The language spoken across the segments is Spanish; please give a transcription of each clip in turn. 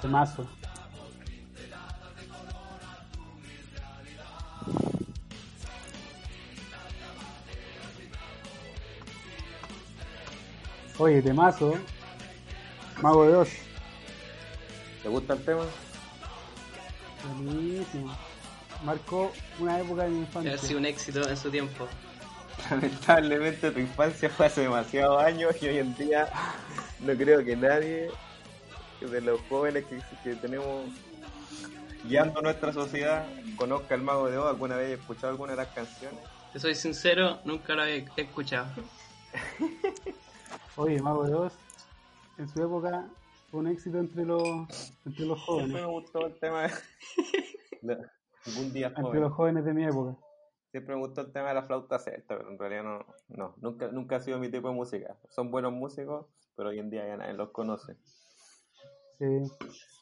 Temazo. Oye, temazo. Mago de Oz. ¿Te gusta el tema? Buenísimo. Marcó una época de mi infancia. Ha sido un éxito en su tiempo. Lamentablemente tu infancia fue hace demasiados años y hoy en día no creo que nadie de los jóvenes que, que tenemos guiando nuestra sociedad conozca el Mago de Oz. ¿Alguna vez he escuchado alguna de las canciones? Te soy sincero, nunca lo he escuchado. Oye, Mago de Oz, en su época fue un éxito entre los, entre los jóvenes. Siempre me gustó el tema de... Algún día Entre joven. los jóvenes de mi época. Siempre me gustó el tema de la flauta celta, pero en realidad no, no nunca, nunca ha sido mi tipo de música. Son buenos músicos, pero hoy en día ya nadie los conoce. Sí,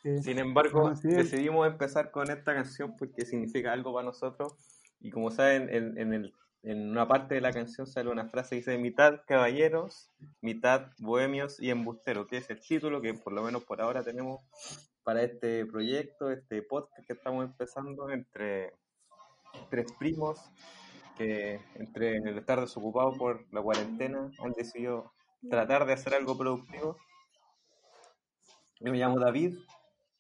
sí. Sin embargo, sí, decidimos empezar con esta canción porque significa algo para nosotros. Y como saben, en, en, el, en una parte de la canción sale una frase que dice mitad caballeros, mitad bohemios y embusteros, que es el título que por lo menos por ahora tenemos para este proyecto, este podcast que estamos empezando entre tres primos que entre el estar desocupados por la cuarentena han decidido tratar de hacer algo productivo. Yo me llamo David,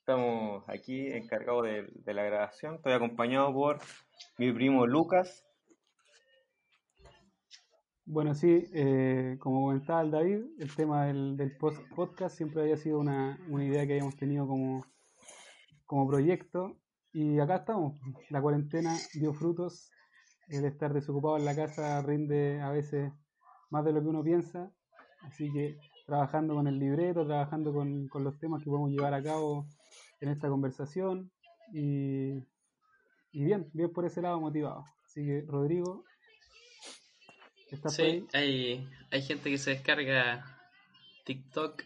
estamos aquí encargados de, de la grabación, estoy acompañado por mi primo Lucas. Bueno, sí, eh, como comentaba el David, el tema del, del post- podcast siempre había sido una, una idea que habíamos tenido como, como proyecto. Y acá estamos. La cuarentena dio frutos. El estar desocupado en la casa rinde a veces más de lo que uno piensa. Así que trabajando con el libreto, trabajando con, con los temas que podemos llevar a cabo en esta conversación. Y, y bien, bien por ese lado motivado. Así que, Rodrigo, ¿estás por ahí? Sí, hay, hay gente que se descarga TikTok,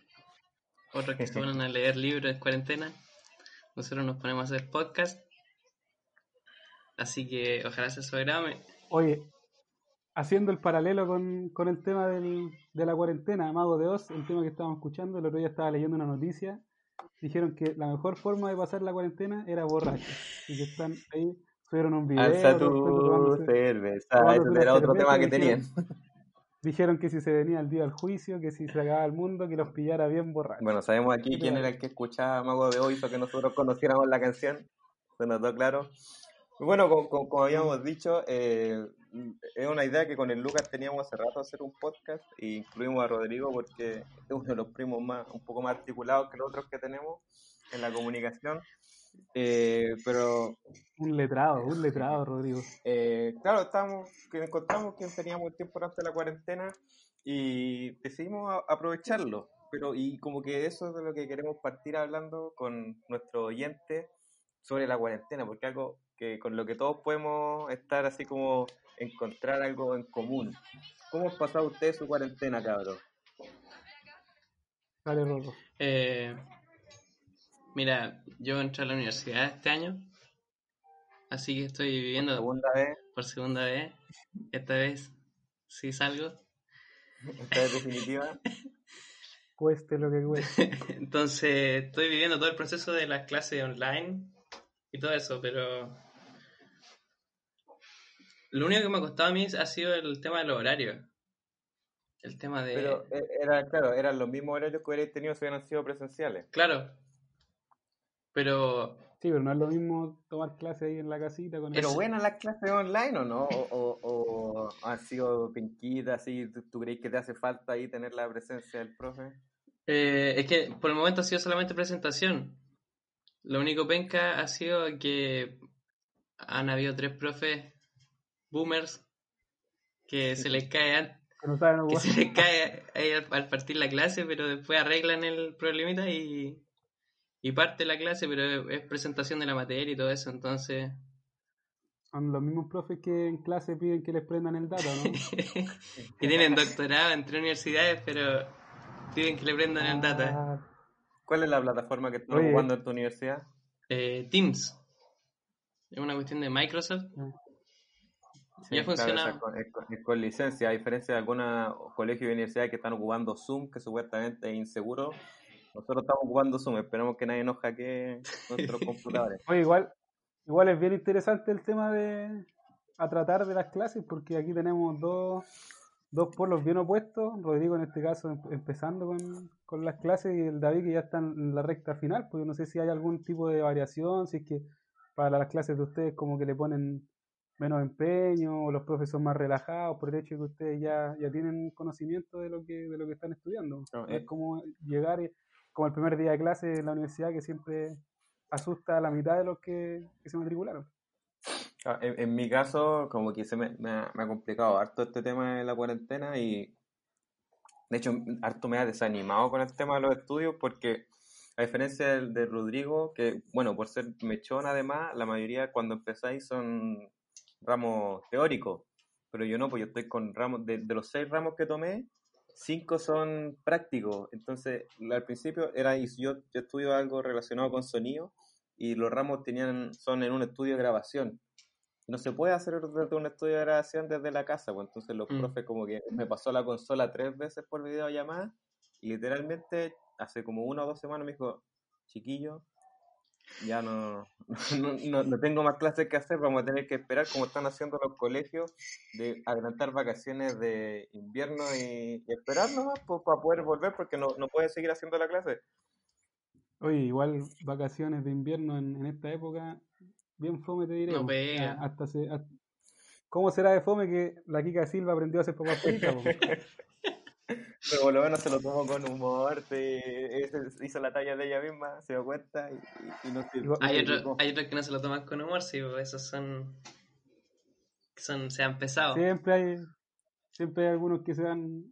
otros que se ponen a leer libros en cuarentena. Nosotros nos ponemos a hacer podcast. Así que ojalá se programe. Oye, haciendo el paralelo con, con el tema del, de la cuarentena, Mago de Oz, el tema que estábamos escuchando, el otro día estaba leyendo una noticia, dijeron que la mejor forma de pasar la cuarentena era borracho, y que están ahí, subieron un video, Alza tu cerveza. Ese era otro tema que tenían. dijeron- Dijeron que si se venía el día del juicio, que si se acababa el mundo, que los pillara bien borrachos. Bueno, sabemos aquí quién era el que escuchaba Mago de hoy, hizo que nosotros conociéramos la canción. Se notó claro. Y Bueno, como, como- como habíamos dicho, eh, es una idea que con el Lucas teníamos hace rato hacer un podcast e incluimos a Rodrigo porque es uno de los primos más, un poco más articulados que los otros que tenemos en la comunicación. Eh, pero Un letrado, un letrado, Rodrigo. eh, claro, estábamos, que encontramos que teníamos el tiempo durante la cuarentena y decidimos a- aprovecharlo. Pero, y como que eso es de lo que queremos partir hablando con nuestro oyente sobre la cuarentena, porque algo que con lo que todos podemos estar así como encontrar algo en común. ¿Cómo ha pasado usted su cuarentena, cabrón? Dale, Rorro. Eh, mira, yo entré a la universidad este año. Así que estoy viviendo Segunda vez, por segunda vez. Esta vez sí salgo. esta vez definitiva. Cueste lo que cueste. Entonces estoy viviendo todo el proceso de las clases online y todo eso, pero lo único que me ha costado a mí ha sido el tema de los horarios. El tema de... Pero eh, era, claro, eran los mismos horarios que hubierais tenido si hubieran sido presenciales. Claro. Pero Sí, pero no es lo mismo tomar clase ahí en la casita con Pero el- buenas las clases online o no? ¿O, o, o han sido pinquitas así? ¿Tú, tú crees que te hace falta ahí tener la presencia del profe? eh, es que por el momento ha sido solamente presentación. Lo único penca ha sido que han habido tres profes boomers que se les cae no saben que se les cae ahí al, al partir la clase, pero después arreglan el problemita y, y parte la clase, pero es, es presentación de la materia y todo eso, entonces Son los mismos profes que en clase piden que les prendan el dato, ¿no? que tienen doctorado en tres universidades, pero piden que le prendan el data. Ah, ¿Cuál es la plataforma que estás ocupando en tu universidad? Eh, Teams. Es una cuestión de Microsoft. Sí, Ya claro, funciona. es con, es con- es con licencia, a diferencia de algunos colegios y universidades que están ocupando Zoom, que supuestamente es inseguro. Nosotros estamos ocupando Zoom, esperemos que nadie nos hackee nuestros computadores. Oye, igual, igual es bien interesante el tema de a tratar de las clases, porque aquí tenemos dos, dos polos bien opuestos. Rodrigo, en este caso, em- empezando con, con las clases, y el David, que ya está en la recta final. Pues yo no sé si hay algún tipo de variación, si es que para las clases de ustedes, como que le ponen menos empeño, los profes son más relajados por el hecho de que ustedes ya, ya tienen conocimiento de lo que, de lo que están estudiando. No, No eh. es como llegar como el primer día de clase en la universidad que siempre asusta a la mitad de los que, que se matricularon. Ah, En, en mi caso, como que se me, me ha, me ha complicado harto este tema de la cuarentena y de hecho harto me ha desanimado con el tema de los estudios porque a diferencia del de Rodrigo, que bueno, por ser mechón además, la mayoría cuando empezáis son ramos teóricos, pero yo no, pues yo estoy con ramos, de, de los seis ramos que tomé, cinco son prácticos, entonces al principio era, y yo, yo estudio algo relacionado con sonido y los ramos tenían, son en un estudio de grabación. No se puede hacer desde un estudio de grabación desde la casa, pues entonces los Mm. profes como que me pasó la consola tres veces por videollamada y literalmente hace como una o dos semanas me dijo, chiquillo, ya no, no, no- no tengo más clases que hacer, vamos a tener que esperar como están haciendo los colegios de adelantar vacaciones de invierno y, y esperar nomás pues, para poder volver porque no, no puede seguir haciendo la clase. Oye, igual vacaciones de invierno en, en esta época, bien fome te diré. No pega. Ah, Hasta se, hasta- ¿Cómo será de fome que la Kika Silva aprendió a hacer papas fritas? Pero por lo menos se lo tomó con humor, se, se hizo la talla de ella misma, se dio cuenta y, y- y no se- Hay otros picó. hay otros que no se lo toman con humor, sí, pues esos son. son se han pesado. Siempre hay, siempre hay algunos que se van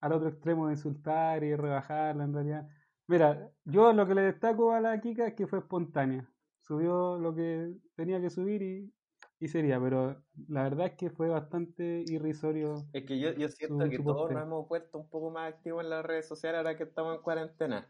al otro extremo de insultar y rebajarla en realidad. Mira, yo lo que le destaco a la Kika es que fue espontánea. Subió lo que tenía que subir y, y sería, pero la verdad es que fue bastante irrisorio. Es que yo, yo siento Su- que su todos nos hemos puesto un poco más activos en las redes sociales ahora que estamos en cuarentena.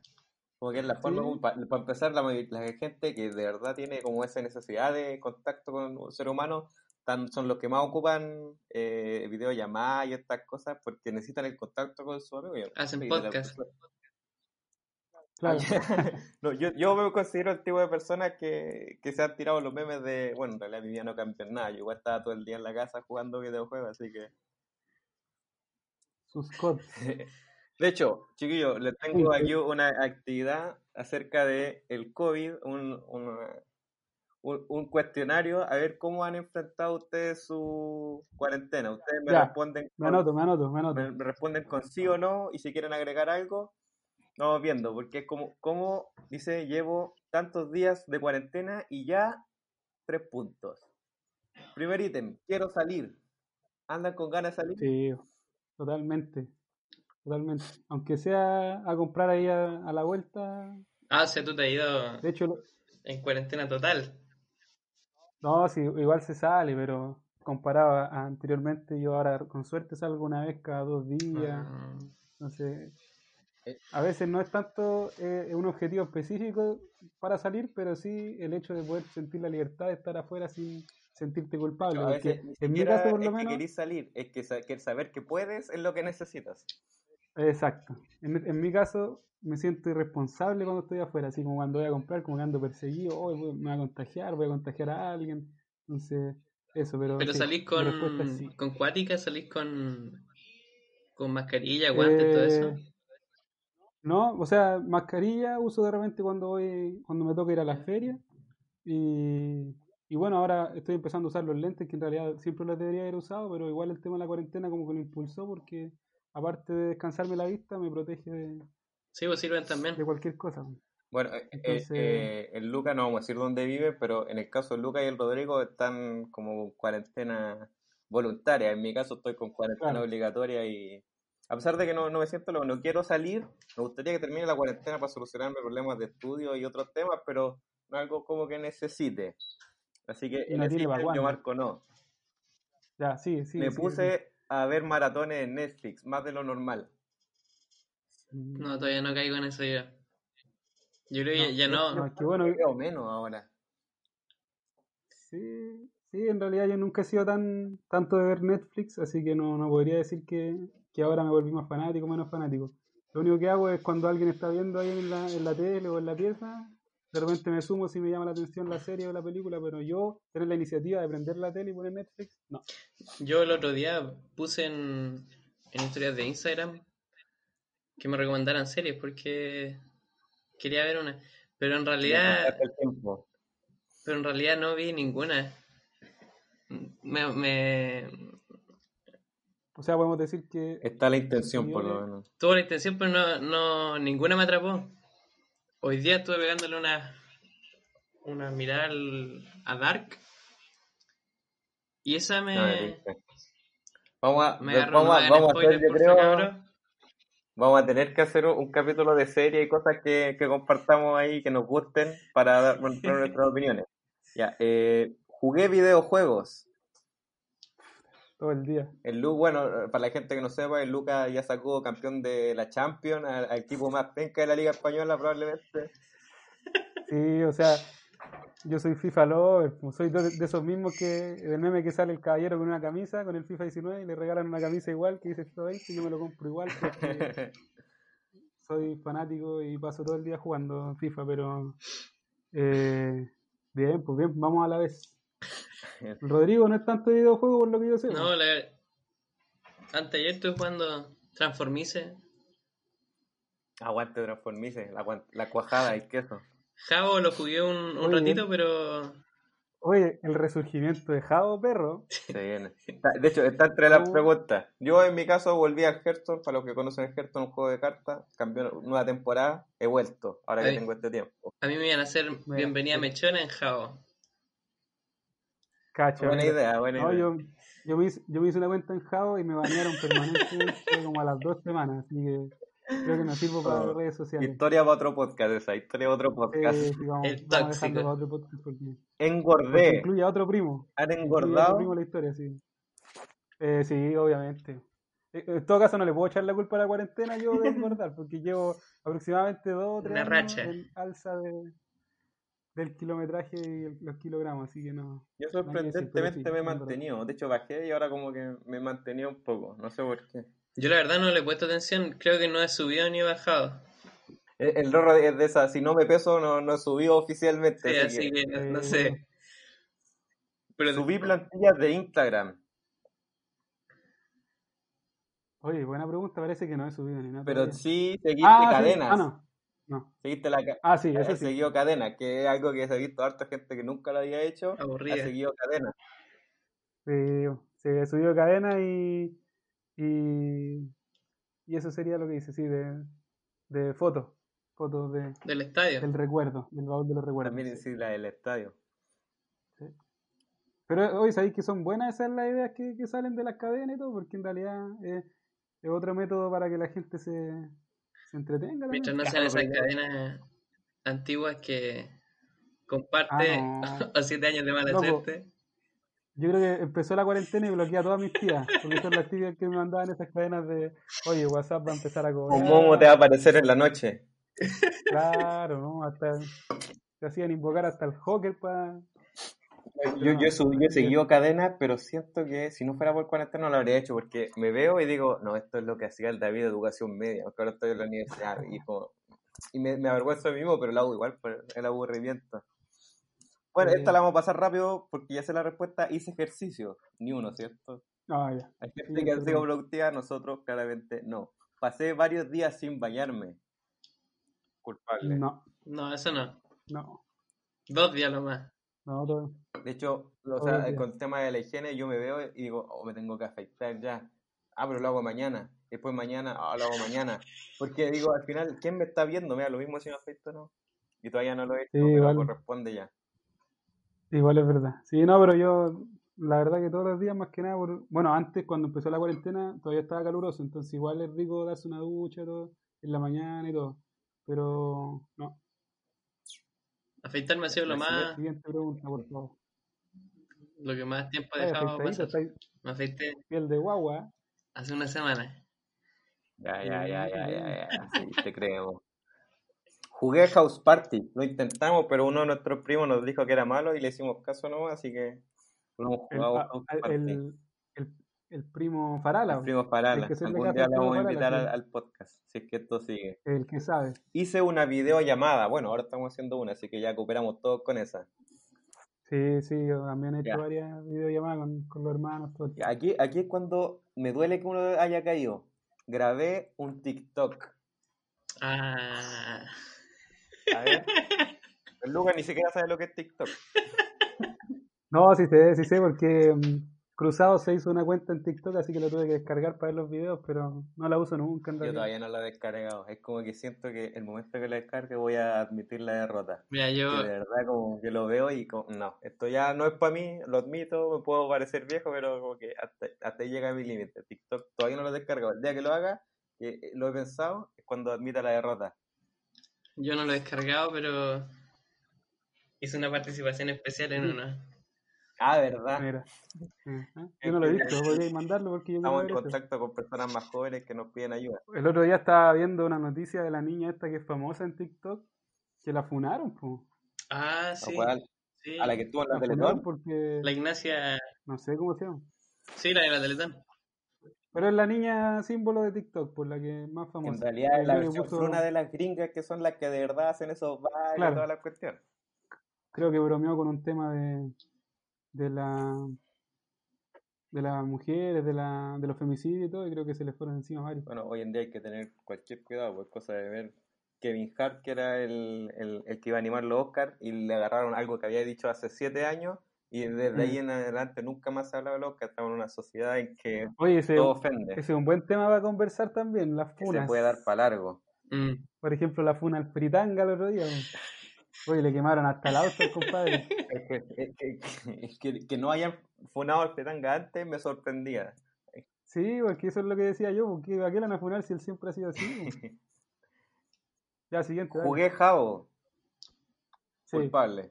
Porque es la forma, Sí. para empezar, la, la gente que de verdad tiene como esa necesidad de contacto con un ser humano, tan, son los que más ocupan eh, videollamadas y estas cosas porque necesitan el contacto con su amigo. Hacen podcast. Persona- Claro. no, yo, yo me considero el tipo de personas que, que se han tirado los memes de, bueno, en realidad mi vida no cambió nada, yo igual estaba todo el día en la casa jugando videojuegos, así que... Sus. De hecho, chiquillos, les tengo aquí una actividad acerca de el COVID, un, una- un, un cuestionario, a ver cómo han enfrentado ustedes su cuarentena. Ustedes me Ya, responden Me anoto, me anoto, me anoto. me- me responden con sí o no, y si quieren agregar algo, vamos viendo, porque es como, como dice, llevo tantos días de cuarentena y ya tres puntos. Primer ítem, quiero salir. ¿Andan con ganas de salir? Sí, totalmente. Totalmente. Aunque sea a comprar ahí a, a la vuelta. Ah, o sea, tú te has ido De hecho, lo- en cuarentena total. no, sí, igual se sale, pero comparado a, a anteriormente, yo ahora con suerte salgo una vez cada dos días. Ah, Entonces. A veces no es tanto eh, un objetivo específico para salir, pero sí el hecho de poder sentir la libertad de estar afuera sin sentirte culpable. A veces en mi caso, por es lo que menos, querís salir, es que, sa- que saber que puedes es lo que necesitas. exacto. En, en mi caso, me siento irresponsable cuando estoy afuera, así como cuando voy a comprar, como que ando perseguido, "Oh, me voy a contagiar, voy a contagiar a alguien. Entonces, eso, pero. Pero sí, salís con, sí. con cuática, salís con, con mascarilla, guantes, todo eso. No, o sea, mascarilla uso de repente cuando voy, cuando me toca ir a la feria. Y, y bueno, ahora estoy empezando a usar los lentes que en realidad siempre los debería haber usado, pero igual el tema de la cuarentena como que lo impulsó porque aparte de descansarme la vista, me protege de, Sí, pues sirven también. de cualquier cosa. Bueno, eh, eh, Entonces- eh, el Luca no vamos a decir dónde vive, pero en el caso de Luca y el Rodrigo están como en cuarentena voluntaria. En mi caso estoy con cuarentena Claro. obligatoria y a pesar de que no, no me siento, lo- no quiero salir, me gustaría que termine la cuarentena para solucionarme problemas de estudio y otros temas, pero no algo como que necesite. Así que en ese yo marco no. Ya, sí, sí. me sí, puse a ver maratones en Netflix, más de lo normal. sí. No, todavía no caigo en eso yo. Yo creo que No, ya, ya no. No, es que bueno, Veo menos ahora. Sí, sí, en realidad yo nunca he sido tan tanto de ver Netflix, así que no, no podría decir que, que ahora me volví más fanático o menos fanático. Lo único que hago es cuando alguien está viendo ahí en la, en la tele o en la pieza, de repente me sumo si me llama la atención la serie o la película, pero yo tener la iniciativa de prender la tele y poner Netflix, no. Yo el otro día puse en, en historias de Instagram que me recomendaran series porque quería ver una. Pero en realidad, Hasta el tiempo. pero en realidad no vi ninguna. Me, me O sea, podemos decir que Está la intención, por lo menos. tuve la intención, pero no, no ninguna me atrapó. Hoy día estuve pegándole una una mirada al- a Dark y esa me, No. Vamos a, me vamos a, vamos a hacer, yo creo, vamos a tener que hacer un capítulo de serie y cosas que, que compartamos ahí que nos gusten para dar nuestras opiniones. Ya, eh, jugué videojuegos. Todo el día. El Lu, bueno, para la gente que no sepa, el Lucas ya sacó campeón de la Champions, al, al equipo más penca de la Liga Española probablemente. Sí, o sea, yo soy FIFA lover, soy de, de esos mismos que del meme que sale el caballero con una camisa, con el FIFA 19 y le regalan una camisa igual que dice FIFA 20 y yo me lo compro igual porque soy fanático y paso todo el día jugando FIFA, pero eh, bien, pues bien, vamos a la vez. Rodrigo no es tanto de videojuego por lo que yo sé. No, la... antes ayer estuve jugando Transformice. Aguante Transformice, la, cuajada y queso. Javo lo jugué un, un Muy bien. ratito, pero Oye, el resurgimiento de Javo Perro. Se viene. Está- De hecho, está entre las Oh. preguntas. Yo en mi caso volví al Hearthstone, para los que conocen el Hearthstone, un juego de cartas, cambió nueva temporada, he vuelto, ahora que tengo este tiempo. a mí me iban a hacer bienvenida mechona en Javo. Cacho. Buena mira. idea, buena No, idea. yo, yo, me hice, yo me hice una cuenta en Javo y me banearon permanentemente como a las dos semanas, así que creo que no sirvo para Oh, las redes sociales. Historia para otro podcast esa, historia para otro podcast. Eh, sí, vamos, El tóxico. otro podcast porque, porque Engordé. incluye a otro primo. ¿Han Incluye a otro engordado? primo la historia, sí. Eh, sí, obviamente. Eh, En todo caso, no le puedo echar la culpa a la cuarentena yo de engordar, porque llevo aproximadamente dos o tres Una años racha. en alza de, del kilometraje y el- los kilogramos, así que no. Yo sorprendentemente sí, me he mantenido. De hecho, bajé y ahora como que me he mantenido un poco. No sé por qué. Yo la verdad no le he puesto atención, creo que no he subido ni he bajado. El, el rorro es de esa, si no me peso, no, no he subido oficialmente. Sí, así así que que no, no eh, sé. Pero subí plantillas de Instagram. Oye, buena pregunta, parece que no he subido ni nada. Pero todavía. sí seguiste ah, sí. cadenas. Ah, no. No. Seguiste la Ah, sí, ha eso sí. seguido cadena, que es algo que se ha visto harta gente que nunca lo había hecho. Ha seguido cadena. Sí, se subió de cadena y, y, y eso sería lo que dice, sí, de, de fotos, fotos de, Del estadio. del recuerdo, del baúl de los recuerdos. También sí. la del estadio. Pero hoy sabéis que son buenas esas las ideas que, que salen de las cadenas y todo, porque en realidad es, es otro método para que la gente se entretenga. Mientras no sean esas cadenas antiguas que comparte Ah, no. a siete años de mala Loco. suerte. Yo creo que empezó la cuarentena y bloqueé a todas mis tías, porque son las tías que me mandaban esas cadenas de, oye, WhatsApp va a empezar a cobrar. Un momo te va a aparecer en la noche. Claro, ¿no? Hasta se hacían invocar hasta el Joker para... Yo, yo, he subi- yo he seguido cadenas, pero siento que si no fuera por cuarentena no lo habría hecho, porque me veo y digo, no, esto es lo que hacía el David de Educación Media, porque ahora estoy en la universidad y, como- y me, me avergüenzo de mí mismo, pero lo hago igual por el aburrimiento. Bueno, esta la vamos a pasar rápido porque ya sé la respuesta, hice ejercicio, ni uno, ¿cierto? Ah, ya. Hay gente que ha sido productiva, nosotros claramente no. Pasé varios días sin bañarme. Culpable. No, No, eso no. no, Dos días lo más. No, todo. De hecho, o sea, con el tema de la higiene, yo me veo y digo, oh, me tengo que afeitar ya. Ah, pero lo hago mañana. Después mañana, ah, lo hago mañana. Porque digo, al final, ¿quién me está viendo? Mira, lo mismo si me afeito o no. y todavía no lo he hecho, Sí, pero igual. corresponde ya. Igual es verdad. Sí, no, pero yo, la verdad que todos los días, más que nada, por- bueno, antes cuando empezó la cuarentena todavía estaba caluroso, entonces igual es rico darse una ducha todo, en la mañana y todo. Pero, no. Afeitarme ha sido lo más, Siguiente pregunta, por favor. lo que más tiempo he Ay, dejado pasar. Me afeité piel de guagua. hace una semana. Ya, ya, ya, ya, Bien. ya, ya. Sí, te creemos. Jugué House Party, lo intentamos, pero uno de nuestros primos nos dijo que era malo y le hicimos caso no, así que no hemos jugado House Party. el, el- el primo Farala, El primo Farala. hacerle Algún día primo vamos a invitar al, al podcast, si es que esto sigue. el que sabe. Hice una videollamada, bueno, ahora estamos haciendo una, así que ya cooperamos todos con esa. Sí, sí, yo también he hecho Ya. varias videollamadas con, con los hermanos. Todo. el. Aquí, aquí es cuando me duele que uno haya caído. Grabé un TikTok. Ah, A ver. El Lucas ni siquiera sabe lo que es TikTok. No, sí sé, sí sé, porque mm, Cruzado se hizo una cuenta en TikTok, así que lo tuve que descargar para ver los videos, pero no la uso nunca en Yo realidad. todavía no la he descargado. Es como que siento que el momento que la descargue voy a admitir la derrota. mira, yo, Que de verdad como que lo veo y como, no, esto ya no es para mí, lo admito, me puedo parecer viejo, pero como que hasta, hasta ahí llega mi límite. TikTok todavía no lo he descargado. El día que lo haga, que lo he pensado, es cuando admita la derrota. yo no lo he descargado, pero hice una participación especial en uno. Ah, ¿verdad? Mira. Yo no lo he visto, podríais mandarlo porque yo Estamos en eso. contacto con personas más jóvenes que nos piden ayuda. El otro día estaba viendo una noticia de la niña esta que es famosa en TikTok, que la funaron, po. Ah, ¿A sí, cuál? sí. A la que estuvo en la La Teletón. porque La Ignacia, no sé cómo se llama. sí, la de la Teletón. Pero es la niña símbolo de TikTok, por la que es más En famosa. realidad es la versión puso- fruna de las gringas que son las que de verdad hacen esos bailes Claro. y toda la cuestión. creo que bromeó con un tema de, de la de las mujeres, de la de los femicidios y todo, y creo que se le fueron encima varios. Bueno, hoy en día hay que tener cualquier cuidado, pues cosa de ver Kevin Hart, que era el, el, el que iba a animar los Oscars, y le agarraron algo que había dicho hace siete años, y desde ahí en adelante nunca más se ha hablado de los Oscars. Estamos en una sociedad en que Oye, ese, todo ofende, ese es un buen tema para conversar también, las que se funas. puede dar para largo. Mm. Por ejemplo, la funa al Fritanga el otro día. Oye, le quemaron hasta el auto compadre. Es que, es que, es que, que no hayan funado al Petanga antes me sorprendía. Sí, porque eso es lo que decía yo, porque ¿a qué le van a funar si él siempre ha sido así? Ya, siguiente. dale. Jugué Jabo, Sí, culpable.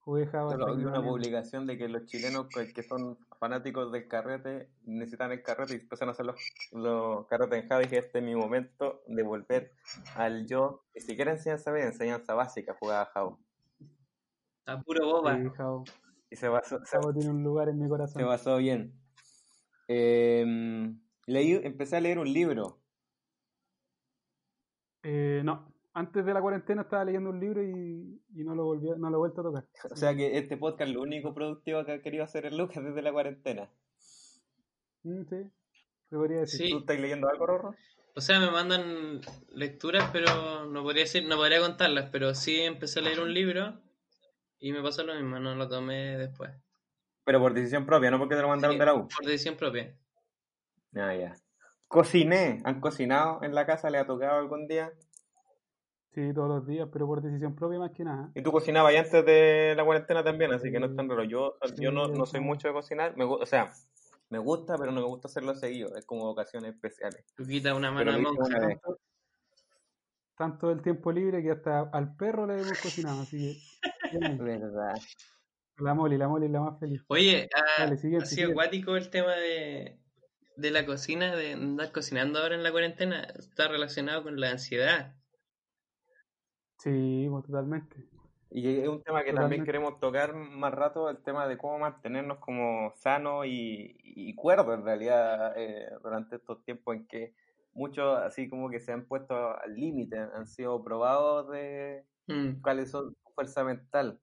jugué vi que una publicación de que los chilenos que que son fanáticos del carrete necesitan el carrete y empiezan a hacer los, los carretes en y dije, este es mi momento de volver al yo. Ni siquiera enseñanza media, enseñanza básica jugaba Java. A puro boba. Sí, Javo. Y se basó, se, tiene un lugar en mi se corazón. basó bien. Eh, leí, empecé a leer un libro. Eh, no, antes de la cuarentena estaba leyendo un libro y, y no lo volví, no lo he vuelto a tocar. O sea que este podcast lo único productivo que ha querido hacer el Lucas desde la cuarentena. Mm, sí, podría decir. Sí. ¿Tú estás leyendo algo, Rorro? O sea, me mandan lecturas, pero no podría decir, no podría contarlas, pero sí empecé a leer un libro y me pasó lo mismo, no lo tomé después. Pero por decisión propia, no porque te lo mandaron Sí, de la U. por decisión propia. Ah, ya. Cociné. ¿Han cocinado en la casa? ¿Le ha tocado algún día? Sí, todos los días, pero por decisión propia más que nada. Y tú cocinabas ya antes de la cuarentena también, así que no es tan raro. Yo, yo no, no soy mucho de cocinar. Me, o sea, me gusta, pero no me gusta hacerlo seguido. Es como ocasiones especiales. Tú quitas una mano de monja. Tanto, tanto el tiempo libre que hasta al perro le hemos cocinado, así que. Verdad. la Moli, la Moli es la más feliz. Oye, ha, Dale, siguiente, ha sido siguiente. acuático el tema de, de la cocina, de andar cocinando ahora en la cuarentena. Está relacionado con la ansiedad. Sí, pues, totalmente. Y es un tema que también queremos tocar más rato, el tema de cómo mantenernos como sanos y, y cuerdos en realidad eh, durante estos tiempos en que muchos así como que se han puesto al límite, han sido probados de Mm, cuáles son su fuerza mental.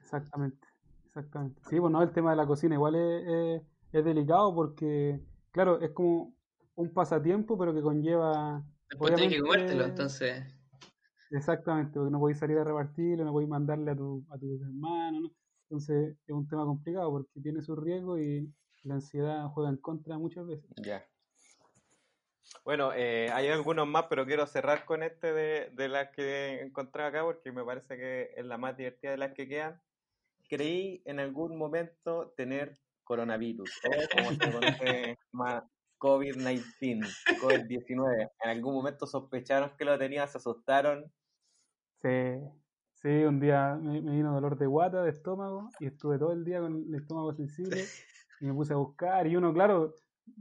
Exactamente, exactamente. Sí, bueno, el tema de la cocina igual es, es- es delicado porque, claro, es como un pasatiempo, pero que conlleva... Después tienes que comértelo, entonces. Exactamente, porque no podéis salir a repartirlo, no podéis mandarle a, tu, a tus hermanos, ¿no? Entonces es un tema complicado porque tiene su riesgo y la ansiedad juega en contra muchas veces. Ya. Bueno, eh, hay algunos más, pero quiero cerrar con este de, de las que encontré acá porque me parece que es la más divertida de las que quedan. Creí en algún momento tener coronavirus, o como se conoce más, COVID-19, COVID-19. En algún momento sospecharon que lo tenía, se asustaron. Sí, sí, un día me, vino dolor de guata, de estómago, y estuve todo el día con el estómago sensible, y me puse a buscar, y uno, claro,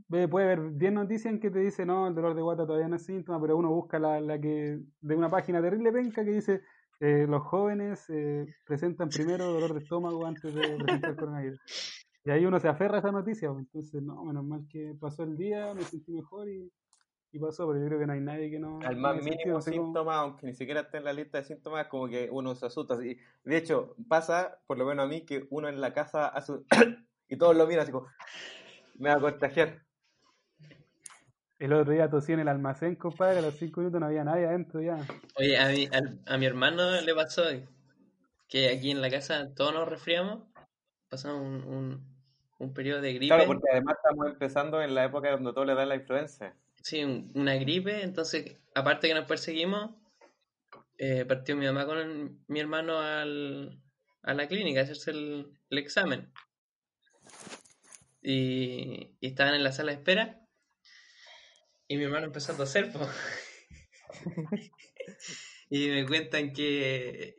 puede ver 10 noticias en que te dice, no, el dolor de guata todavía no es síntoma, pero uno busca la, la que, de una página terrible penca que dice, eh, los jóvenes eh, presentan primero dolor de estómago antes de presentar coronavirus. Y ahí uno se aferra a esa noticia, pues, entonces, no, menos mal que pasó el día, me sentí mejor y, y pasó, pero yo creo que no hay nadie que no... Al más sentido, mínimo cómo- síntoma, aunque ni siquiera esté en la lista de síntomas, como que uno se asusta. así. De hecho, pasa, por lo menos a mí, que uno en la casa hace y todos lo miran así como, me va a contagiar. El otro día tosí en el almacén, compadre, a los cinco minutos no había nadie adentro ya. Oye, a mi, al- a mi hermano le pasó que aquí en la casa todos nos resfriamos, pasamos un, un, un periodo de gripe, Claro, porque además estamos empezando en la época donde todo le da la influencia. Sí, un- una gripe, entonces, aparte que nos perseguimos, eh, partió mi mamá con el- mi hermano al, a la clínica a hacerse el, el examen. Y, y estaban en la sala de espera y mi hermano empezó a toser. Y me cuentan que,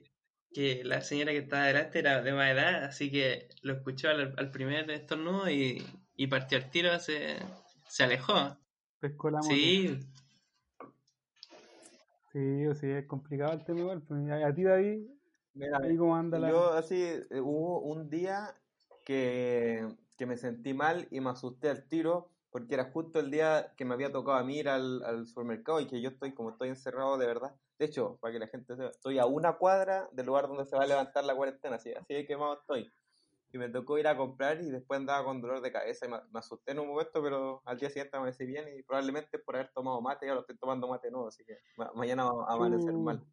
que la señora que estaba delante era de más edad, así que lo escuchó al, al primer estornudo y, y partió al tiro, se, se alejó. Pescó la. Sí, Sí, o sí, es complicado el tema igual. pues, A a ti, David, Mira, ahí cómo anda la... yo así, eh, hubo un día que, que me sentí mal y me asusté al tiro porque era justo el día que me había tocado a mí ir al, al supermercado y que yo estoy, como estoy encerrado de verdad. De hecho, para que la gente sepa, estoy a una cuadra del lugar donde se va a levantar la cuarentena, así, así de quemado estoy. Y me tocó ir a comprar y después andaba con dolor de cabeza y me, me asusté en un momento, pero al día siguiente amanecí bien y probablemente por haber tomado mate, ya lo estoy tomando mate nuevo, así que ma- mañana va a amanecer Chu. mal.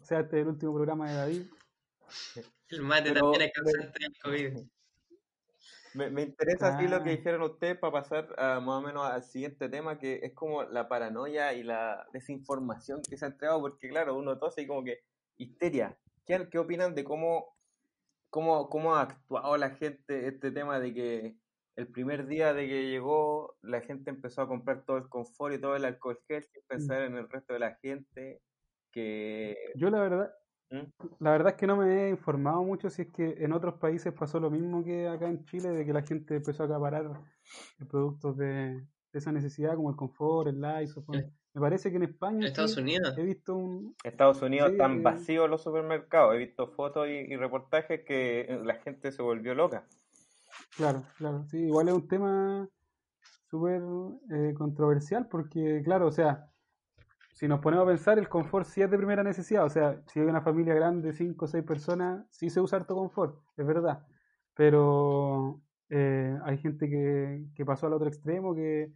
O sea, este es el último programa de David. el mate Pero- también es causante del COVID. Me, me interesa así lo que Ah. dijeron ustedes para pasar a, más o menos al siguiente tema, que es como la paranoia y la desinformación que se ha entregado, porque claro, uno tose y como que histeria. ¿Qué, qué opinan de cómo, cómo, cómo ha actuado la gente este tema de que el primer día de que llegó la gente empezó a comprar todo el confort y todo el alcohol gel sin pensar en el resto de la gente? Que... Yo la verdad, ¿Mm? la verdad es que no me he informado mucho si es que en otros países pasó lo mismo que acá en Chile, de que la gente empezó a acaparar productos de, de esa necesidad, como el confort, el pues. Me parece que en España Estados sí, Unidos. he visto un... Estados Unidos Sí, están eh. vacíos los supermercados. He visto fotos y, y reportajes que eh, la gente se volvió loca. Claro, claro, sí, igual es un tema súper eh, controversial porque, claro, o sea, si nos ponemos a pensar, el confort sí es de primera necesidad, o sea, si hay una familia grande, cinco o seis personas, sí se usa harto confort, es verdad, pero eh, hay gente que, que pasó al otro extremo que,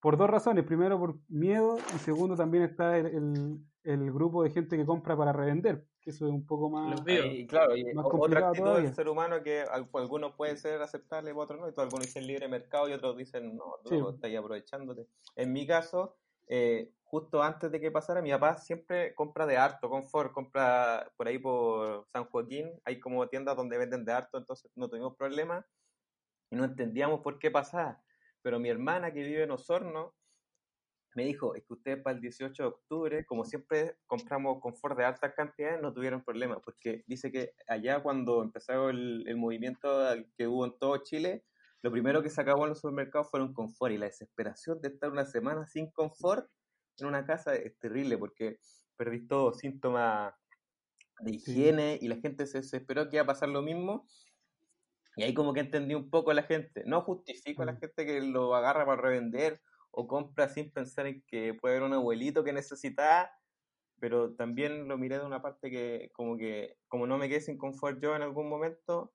por dos razones, primero por miedo y segundo también está el, el, el grupo de gente que compra para revender, que eso es un poco más... Y claro, y Más otra actitud todavía. del ser humano que al- pues, algunos pueden ser aceptables y otros no. Y tú, algunos dicen libre mercado y otros dicen no, tú Sí. estás ahí aprovechándote. En mi caso, eh, justo antes de que pasara, mi papá siempre compra de harto, confort, compra por ahí por San Joaquín. Hay como tiendas donde venden de harto, entonces no tuvimos problemas y no entendíamos por qué pasaba. Pero mi hermana que vive en Osorno me dijo, es que ustedes para el 18 de octubre, como siempre compramos confort de altas cantidades, no tuvieron problemas, porque dice que allá cuando empezó el, el movimiento que hubo en todo Chile, lo primero que se acabó en los supermercados fueron confort y la desesperación de estar una semana sin confort en una casa es terrible porque perdí todos síntomas de Sí. higiene y la gente se desesperó que iba a pasar lo mismo. Y ahí como que entendí un poco a la gente. No justifico a la Mm. gente que lo agarra para revender o compra sin pensar en que puede haber un abuelito que necesita, pero también lo miré de una parte que como que como no me quedé sin confort yo en algún momento,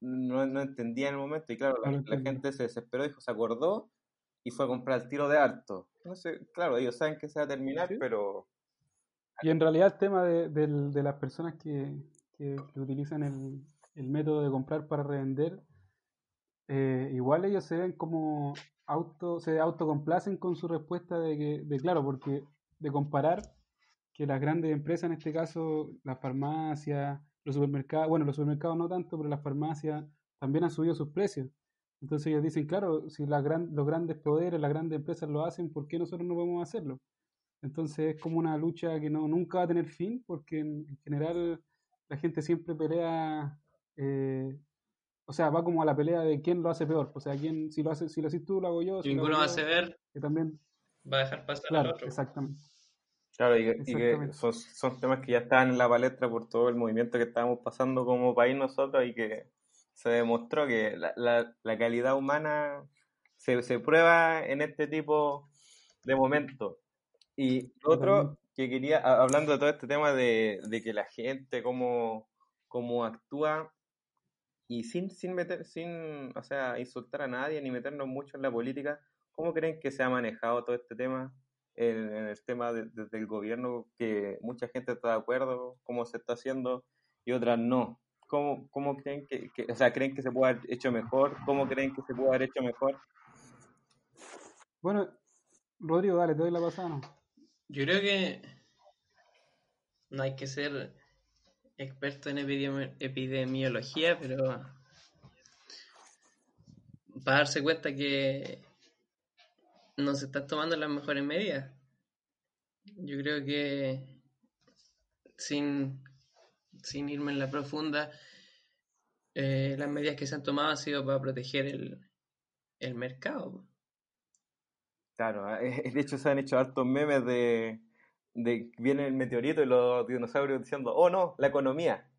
no, no entendía en el momento y claro, la, la gente se desesperó, dijo, se acordó y fue a comprar el tiro de harto. No sé, claro, ellos saben que se va a terminar, Sí. pero Y en realidad el tema de, del- de las personas que, que- que utilizan el, el método de comprar para revender, eh, igual ellos se ven como auto, se autocomplacen con su respuesta de que, de claro, porque de comparar que las grandes empresas, en este caso las farmacias, los supermercados, bueno, los supermercados no tanto, pero las farmacias también han subido sus precios. Entonces ellos dicen, claro, si la gran, los grandes poderes, las grandes empresas lo hacen, ¿por qué nosotros no podemos hacerlo? Entonces es como una lucha que no, nunca va a tener fin, porque en, general la gente siempre pelea, eh, o sea, va como a la pelea de quién lo hace peor. O sea, quién, si lo hace, si lo haces tú, lo hago yo. Si ninguno va a ceder, que también va a dejar pasar claro, al otro. Exactamente. Claro, y, y que son, son temas que ya estaban en la palestra por todo el movimiento que estábamos pasando como país nosotros y que se demostró que la, la, la calidad humana se, se prueba en este tipo de momentos. Y lo otro que quería, hablando de todo este tema de, de que la gente, cómo, cómo actúa, y sin, sin meter, sin, o sea, insultar a nadie ni meternos mucho en la política, ¿cómo creen que se ha manejado todo este tema? En, en el tema de- desde el gobierno, que mucha gente está de acuerdo, cómo se está haciendo, y otras no. ¿Cómo, cómo creen que, que- o sea, creen que se puede haber hecho mejor? ¿Cómo creen que se puede haber hecho mejor? Bueno, Rodrigo, dale, te doy la pasada. Yo creo que no hay que ser experto en epidemi- epidemiología, pero para darse cuenta que no se están tomando las mejores medidas. Yo creo que sin, sin irme en la profunda, eh, las medidas que se han tomado han sido para proteger el, el mercado. Claro, eh, de hecho se han hecho hartos memes de, de viene el meteorito y los dinosaurios diciendo, oh no, la economía.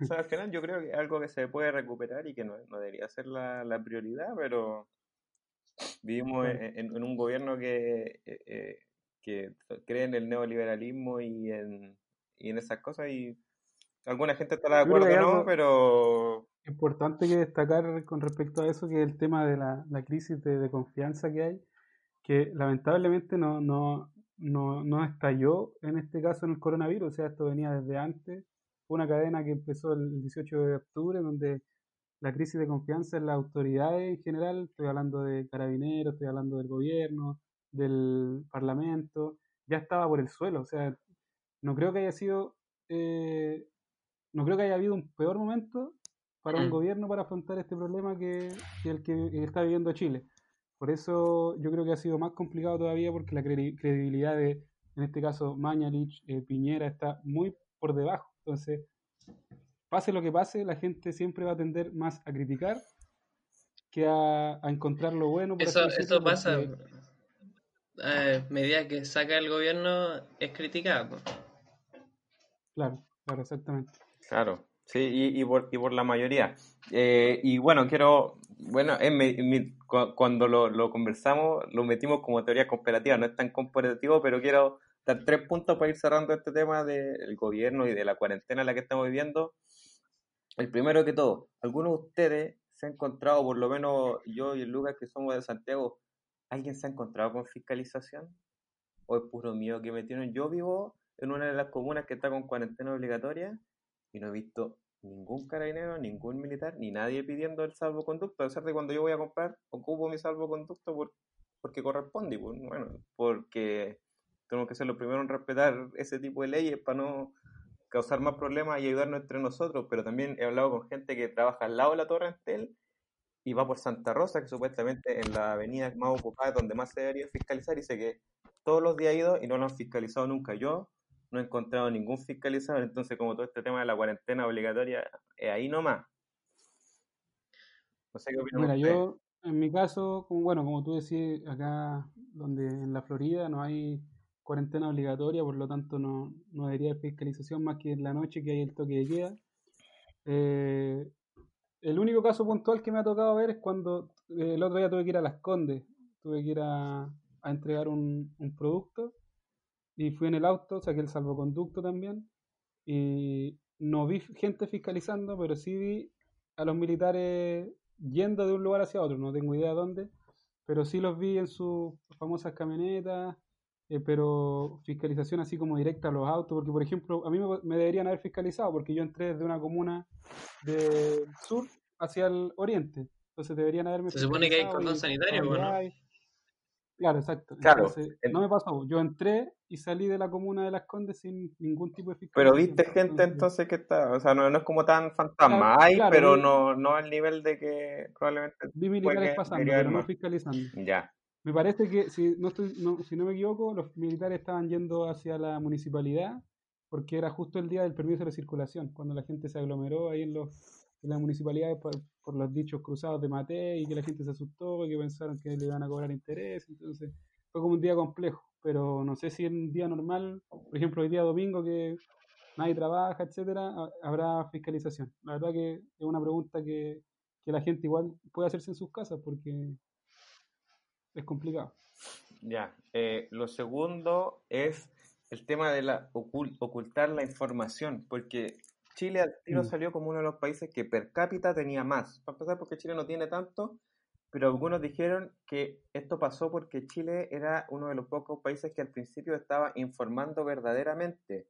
O sea, al final yo creo que es algo que se puede recuperar y que no, no debería ser la, la prioridad, pero vivimos en, en- un gobierno que, eh, eh, que cree en el neoliberalismo y en, y en esas cosas y alguna gente estará de acuerdo o no, pero Importante que destacar con respecto a eso, que es el tema de la, la crisis de, de confianza que hay, que lamentablemente no, no, no, no estalló en este caso en el coronavirus, o sea, esto venía desde antes. Fue una cadena que empezó el 18 de octubre, donde la crisis de confianza en las autoridades en general, estoy hablando de carabineros, estoy hablando del gobierno, del parlamento, ya estaba por el suelo, o sea, no creo que haya sido, eh, no creo que haya habido un peor momento para un Mm. gobierno para afrontar este problema que, que el que está viviendo Chile. Por eso yo creo que ha sido más complicado todavía porque la credi- credibilidad de, en este caso, Mañalich, eh, Piñera, está muy por debajo. Entonces, pase lo que pase, la gente siempre va a tender más a criticar que a, a encontrar lo bueno. por Eso, eso pasa. A medida que saca el gobierno es criticado. po. Claro, claro, exactamente. Claro, sí, y, por, la mayoría. Eh, y bueno, quiero, bueno, cuando lo, conversamos, lo metimos como teoría conspirativa, no es tan conspirativo, pero quiero dar tres puntos para ir cerrando este tema del gobierno y de la cuarentena en la que estamos viviendo. El primero que todo, ¿algunos de ustedes se han encontrado, por lo menos yo y el Lucas que somos de Santiago, ¿alguien se ha encontrado con fiscalización? ¿O es puro miedo que metieron? Yo vivo en una de las comunas que está con cuarentena obligatoria y no he visto ningún carabinero, ningún militar, ni nadie pidiendo el salvoconducto. A pesar de cuando yo voy a comprar, ocupo mi salvoconducto por, porque corresponde. y pues, bueno, porque tenemos que ser los primeros en respetar ese tipo de leyes para no causar más problemas y ayudarnos entre nosotros. Pero también he hablado con gente que trabaja al lado de la Torre Antel y va por Santa Rosa, que supuestamente en la avenida más ocupada es donde más se debería fiscalizar, y dice que todos los días ha ido y no lo han fiscalizado nunca. Yo no he encontrado ningún fiscalizador, entonces como todo este tema de la cuarentena obligatoria, es ahí nomás. No sé qué opinan Mira, ustedes. yo, en mi caso, como, bueno, como tú decías, acá donde en la Florida no hay cuarentena obligatoria, por lo tanto no, no debería haber fiscalización más que en la noche que hay el toque de queda. Eh, el único caso puntual que me ha tocado ver es cuando eh, el otro día tuve que ir a Las Condes, tuve que ir a, a entregar un, un producto y fui en el auto, saqué el salvoconducto también y no vi gente fiscalizando, pero sí vi a los militares yendo de un lugar hacia otro, no tengo idea dónde, pero sí los vi en sus famosas camionetas, eh, pero fiscalización así como directa a los autos, porque por ejemplo a mí me, me deberían haber fiscalizado porque yo entré desde una comuna del sur hacia el oriente Entonces deberían haberme Se supone que hay cordón sanitario, ¿no? Claro, exacto. Claro, Entonces, el- no me pasó. Yo entré y salí de la comuna de Las Condes sin ningún tipo de Pero fiscalización. viste gente entonces que está, o sea, no, no es como tan fantasma, hay, claro, pero vi- no, no al nivel de que probablemente Vi militares pasando, pero no fiscalizando. Ya, Me parece que, si no, estoy, no, si no me equivoco, los militares estaban yendo hacia la municipalidad porque era justo el día del permiso de circulación, cuando la gente se aglomeró ahí en, los, en las municipalidades por, por los dichos cruzados de Mate y que la gente se asustó y que pensaron que le iban a cobrar interés. Entonces fue como un día complejo, pero no sé si en un día normal, por ejemplo, hoy día domingo que nadie trabaja, etcétera, ha- habrá fiscalización. La verdad que es una pregunta que, que la gente igual puede hacerse en sus casas porque es complicado. ya. Eh, lo segundo es el tema de la ocul- ocultar la información, porque Chile al tiro Mm. salió como uno de los países que per cápita tenía más. Para empezar, porque Chile no tiene tanto, pero algunos dijeron que esto pasó porque Chile era uno de los pocos países que al principio estaba informando verdaderamente.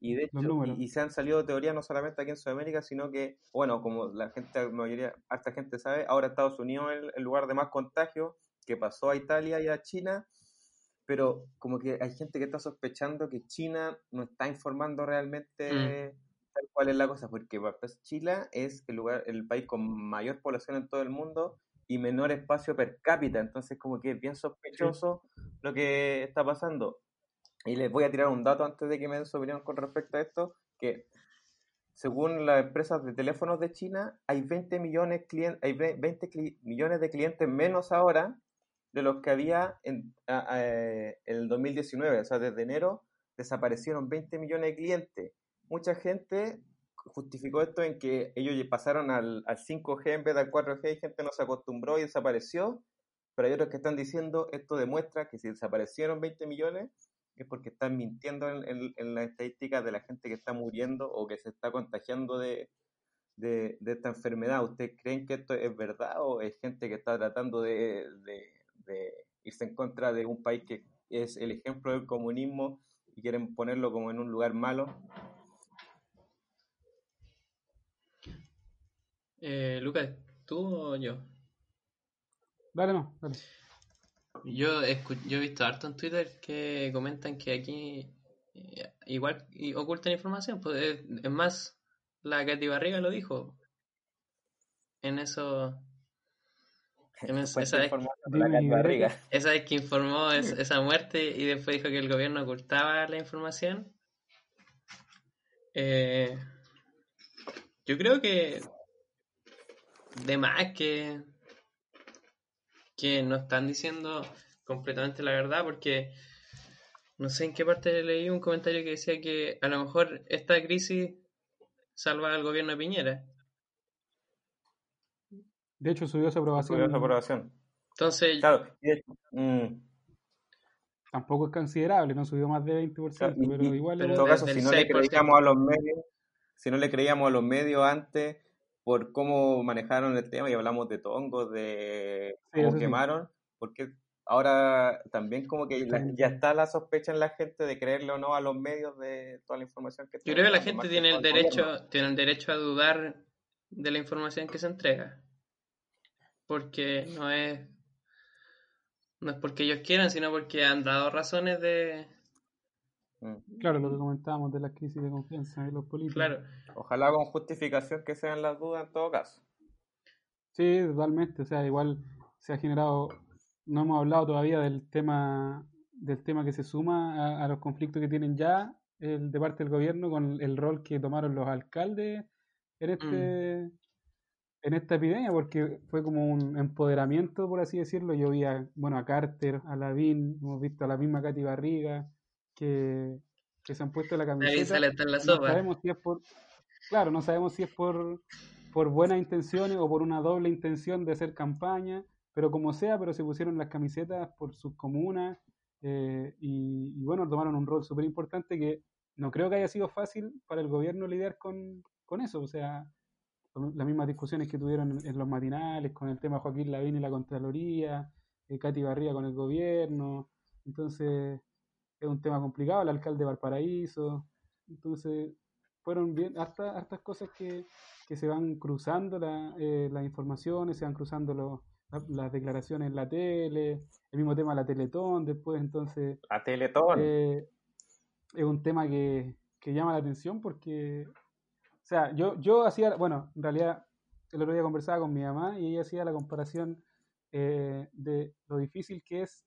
Y de hecho, y, y se han salido teorías no solamente aquí en Sudamérica, sino que, bueno, como la gente, la mayoría, harta gente sabe, ahora Estados Unidos es el, el lugar de más contagio, que pasó a Italia y a China, pero como que hay gente que está sospechando que China no está informando realmente tal cual es la cosa, porque pues, Chile es el lugar, el país con mayor población en todo el mundo y menor espacio per cápita, entonces como que es bien sospechoso lo que está pasando. Y les voy a tirar un dato antes de que me den su opinión con respecto a esto, que según las empresas de teléfonos de China, hay 20 millones, clien- hay ve- 20 cli- millones de clientes menos ahora de los que había en a- a- eh, en el 2019. O sea, desde enero desaparecieron 20 millones de clientes. Mucha gente justificó esto en que ellos pasaron al, al 5G en vez del 4G y gente no se acostumbró y desapareció. Pero hay otros que están diciendo esto demuestra que si desaparecieron 20 millones es porque están mintiendo en, en- en las estadísticas de la gente que está muriendo o que se está contagiando de, esta enfermedad. ¿Ustedes creen que esto es verdad o es gente que está tratando de irse en contra de un país que es el ejemplo del comunismo y quieren ponerlo como en un lugar malo? Eh, Lucas, ¿tú o yo? Dale, no, dale. Yo yo he visto harto en Twitter que comentan que aquí eh, igual y ocultan información. Pues es, es más, la Katy Barriga lo dijo. En eso. en es- esa, vez, la esa vez que informó es- esa muerte y después dijo que el gobierno ocultaba la información. Eh, yo creo que. De más que. que no están diciendo completamente la verdad porque no sé en qué parte leí un comentario que decía que a lo mejor esta crisis salva al gobierno de Piñera. De hecho, subió su aprobación. Subió su aprobación. Entonces, Claro, de hecho, mm, Tampoco es considerable, no subió más de 20%, Claro, y- pero igual pero En todo caso, si no le 6%. creíamos a los medios, si no le creíamos a los medios antes por cómo manejaron el tema y hablamos de tongos, de cómo sí. quemaron, porque ahora también como que la- ya está la sospecha en la gente de creerle o no a los medios de toda la información que yo creo que la gente tiene el gobierno. derecho, tiene el derecho a dudar de la información que se entrega. Porque no es no es porque ellos quieran, sino porque han dado razones de. Claro, lo que comentábamos de la crisis de confianza de los políticos. claro, Ojalá con justificación que sean las dudas en todo caso. Sí, totalmente. O sea, igual se ha generado, no hemos hablado todavía del tema, del tema que se suma a, a los conflictos que tienen ya el, de parte del gobierno con el rol que tomaron los alcaldes en este, en esta epidemia, porque fue como un empoderamiento, por así decirlo. Yo vi a, bueno, a Carter, a Lavín, hemos visto a la misma Katy Barriga, que, que se han puesto la ahí camiseta. sale hasta en la No sopa. sabemos si es por, claro, no sabemos si es por, por buenas intenciones o por una doble intención de hacer campaña, pero como sea, pero se pusieron las camisetas por sus comunas eh, y, y bueno, tomaron un rol súper importante que no creo que haya sido fácil para el gobierno lidiar con, con eso, o sea, las mismas discusiones que tuvieron en, en los matinales con el tema Joaquín Lavín y la Contraloría, eh, Katy Barriga con el gobierno, entonces es un tema complicado, el alcalde de Valparaíso, entonces fueron bien, hartas, hartas cosas que, que se van cruzando la, eh, las informaciones, se van cruzando los, la- las declaraciones en la tele, el mismo tema de la Teletón después, entonces A Teletón. eh, es un tema que, que llama la atención porque, o sea, yo, yo hacía, bueno, en realidad el otro día conversaba con mi mamá y ella hacía la comparación eh, de lo difícil que es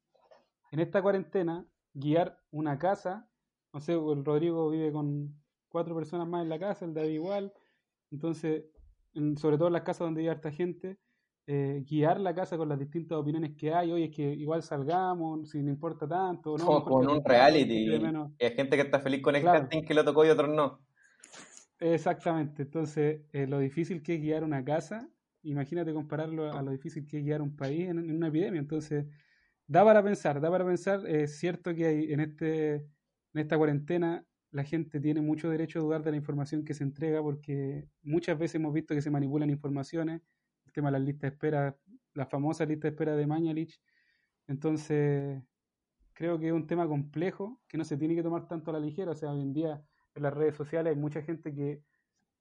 en esta cuarentena guiar una casa, no sé, el Rodrigo vive con cuatro personas más en la casa, el David igual, entonces, en- sobre todo en las casas donde hay harta gente, eh, guiar la casa con las distintas opiniones que hay, oye, es que igual salgamos, si no importa tanto, no, Como con un reality. Y hay gente que está feliz con el Claro. casting que lo tocó y otros no. Exactamente, entonces eh, lo difícil que es guiar una casa, imagínate compararlo a lo difícil que es guiar un país en, en una epidemia, entonces da para pensar, da para pensar, es cierto que hay en este en esta cuarentena la gente tiene mucho derecho a dudar de la información que se entrega porque muchas veces hemos visto que se manipulan informaciones, el tema de las listas de espera, la famosa lista de espera de Mañalich, entonces creo que es un tema complejo que no se tiene que tomar tanto a la ligera, o sea, hoy en día en las redes sociales hay mucha gente que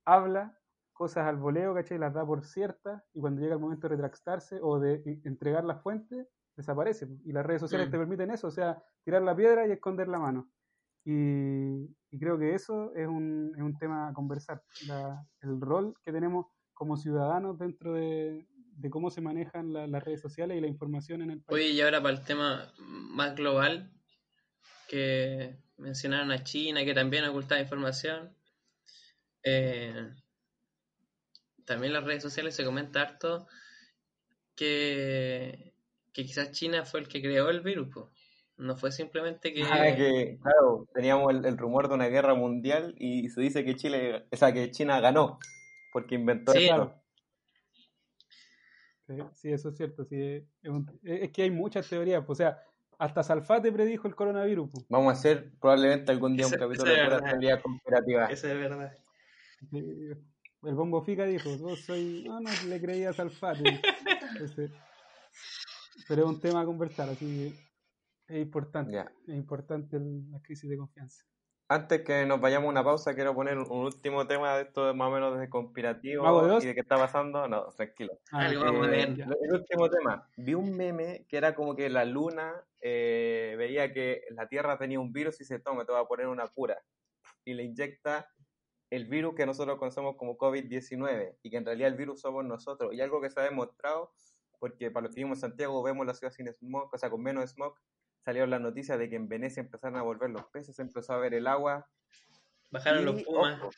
habla cosas al voleo, ¿cachai? Las da por ciertas y cuando llega el momento de retractarse o de entregar las fuentes, desaparece. Y las redes sociales Mm. te permiten eso, o sea, tirar la piedra y esconder la mano. Y, y creo que eso es un, es un tema a conversar, la- el rol que tenemos como ciudadanos dentro de, de cómo se manejan la- las redes sociales y la información en el país. Oye, y ahora para el tema más global, que mencionaron a China, que también ocultaba información. eh, también en las redes sociales se comenta harto que, que quizás China fue el que creó el virus. po. No fue simplemente que... Ah, que, claro, teníamos el, el rumor de una guerra mundial y se dice que Chile, o sea, que China ganó porque inventó Sí. esto. Sí, sí, eso es cierto. Sí, es, un- es que hay muchas teorías. pues, O sea, hasta Salfate predijo el coronavirus. pues. Vamos a hacer probablemente algún día un Ese- capítulo ese de es pura verdad. teoría conspirativa. Eso es verdad. El bombo fica dijo, vos soy... No, no, le creía a Salfate. Entonces, pero es un tema a conversar, así que es importante. Ya. Es importante el- la crisis de confianza. Antes que nos vayamos a una pausa, quiero poner un último tema de esto más o menos de conspirativo y de qué está pasando. No, tranquilo. Ah, Algo vamos a Eh, ver. el último tema. Vi un meme que era como que la luna eh, veía que la Tierra tenía un virus y se toma, te va a poner una cura. Y le inyecta el virus que nosotros conocemos como COVID-19 y que en realidad el virus somos nosotros. Y algo que se ha demostrado, porque para los que vivimos en Santiago vemos la ciudad sin smog, o sea, con menos smog, salieron las noticias de que en Venecia empezaron a volver los peces, se empezó a ver el agua, Bajaron y, los pumas. ojo,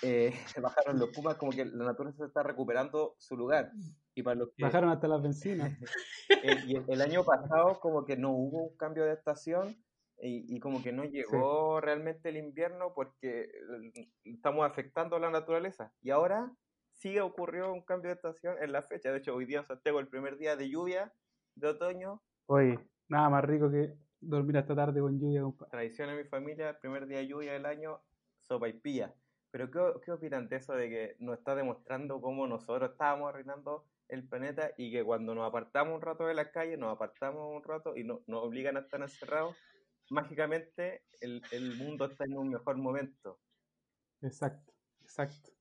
eh, bajaron los pumas, como que la naturaleza está recuperando su lugar. Y para los que, Bajaron hasta las bencinas. eh, y el, el año pasado como que no hubo un cambio de estación y, y como que no llegó realmente el invierno porque eh, estamos afectando a la naturaleza. Y ahora sí ocurrió un cambio de estación en la fecha. De hecho, hoy día en Santiago el primer día de lluvia de otoño. Oye, nada más rico que dormir hasta tarde con lluvia, compadre. Tradición en mi familia, el primer día de lluvia del año, sopa y pilla. Pero ¿qué, qué opinan de eso de que nos está demostrando cómo nosotros estábamos arruinando el planeta y que cuando nos apartamos un rato de las calles, nos apartamos un rato y no, nos obligan a estar encerrados, mágicamente el, el mundo está en un mejor momento? Exacto, exacto.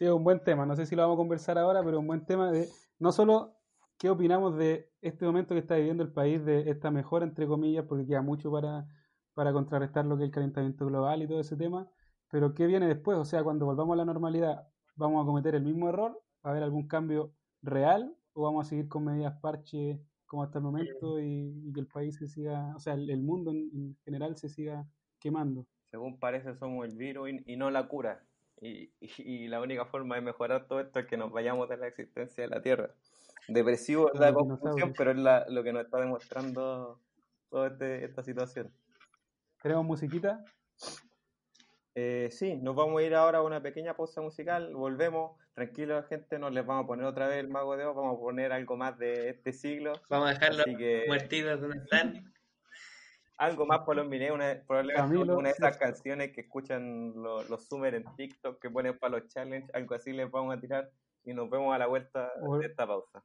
Sí, es un buen tema. No sé si lo vamos a conversar ahora, pero un buen tema de no solo qué opinamos de este momento que está viviendo el país, de esta mejora, entre comillas, porque queda mucho para, para contrarrestar lo que es el calentamiento global y todo ese tema, pero qué viene después, o sea, cuando volvamos a la normalidad, ¿vamos a cometer el mismo error? ¿Va a haber algún cambio real o vamos a seguir con medidas parche como hasta el momento y, y que el país se siga, o sea, el, mundo en, en general se siga quemando? Según parece, somos el virus y no la cura. Y, y- y la única forma de mejorar todo esto es que nos vayamos de la existencia de la Tierra. Depresivo es la conclusión, pero es la- lo que nos está demostrando toda este- esta situación. ¿Tenemos musiquita? Eh, sí, nos vamos a ir ahora a una pequeña pausa musical, volvemos, tranquilos gente, no les vamos a poner otra vez el Mago de Oz, vamos a poner algo más de este siglo, Vamos a dejarlos así que muertitos donde están. Algo más por los mineros, una, probablemente Camilo, una de esas canciones que escuchan los, los Summer en TikTok, que ponen para los challenges, algo así les vamos a tirar y nos vemos a la vuelta de esta pausa.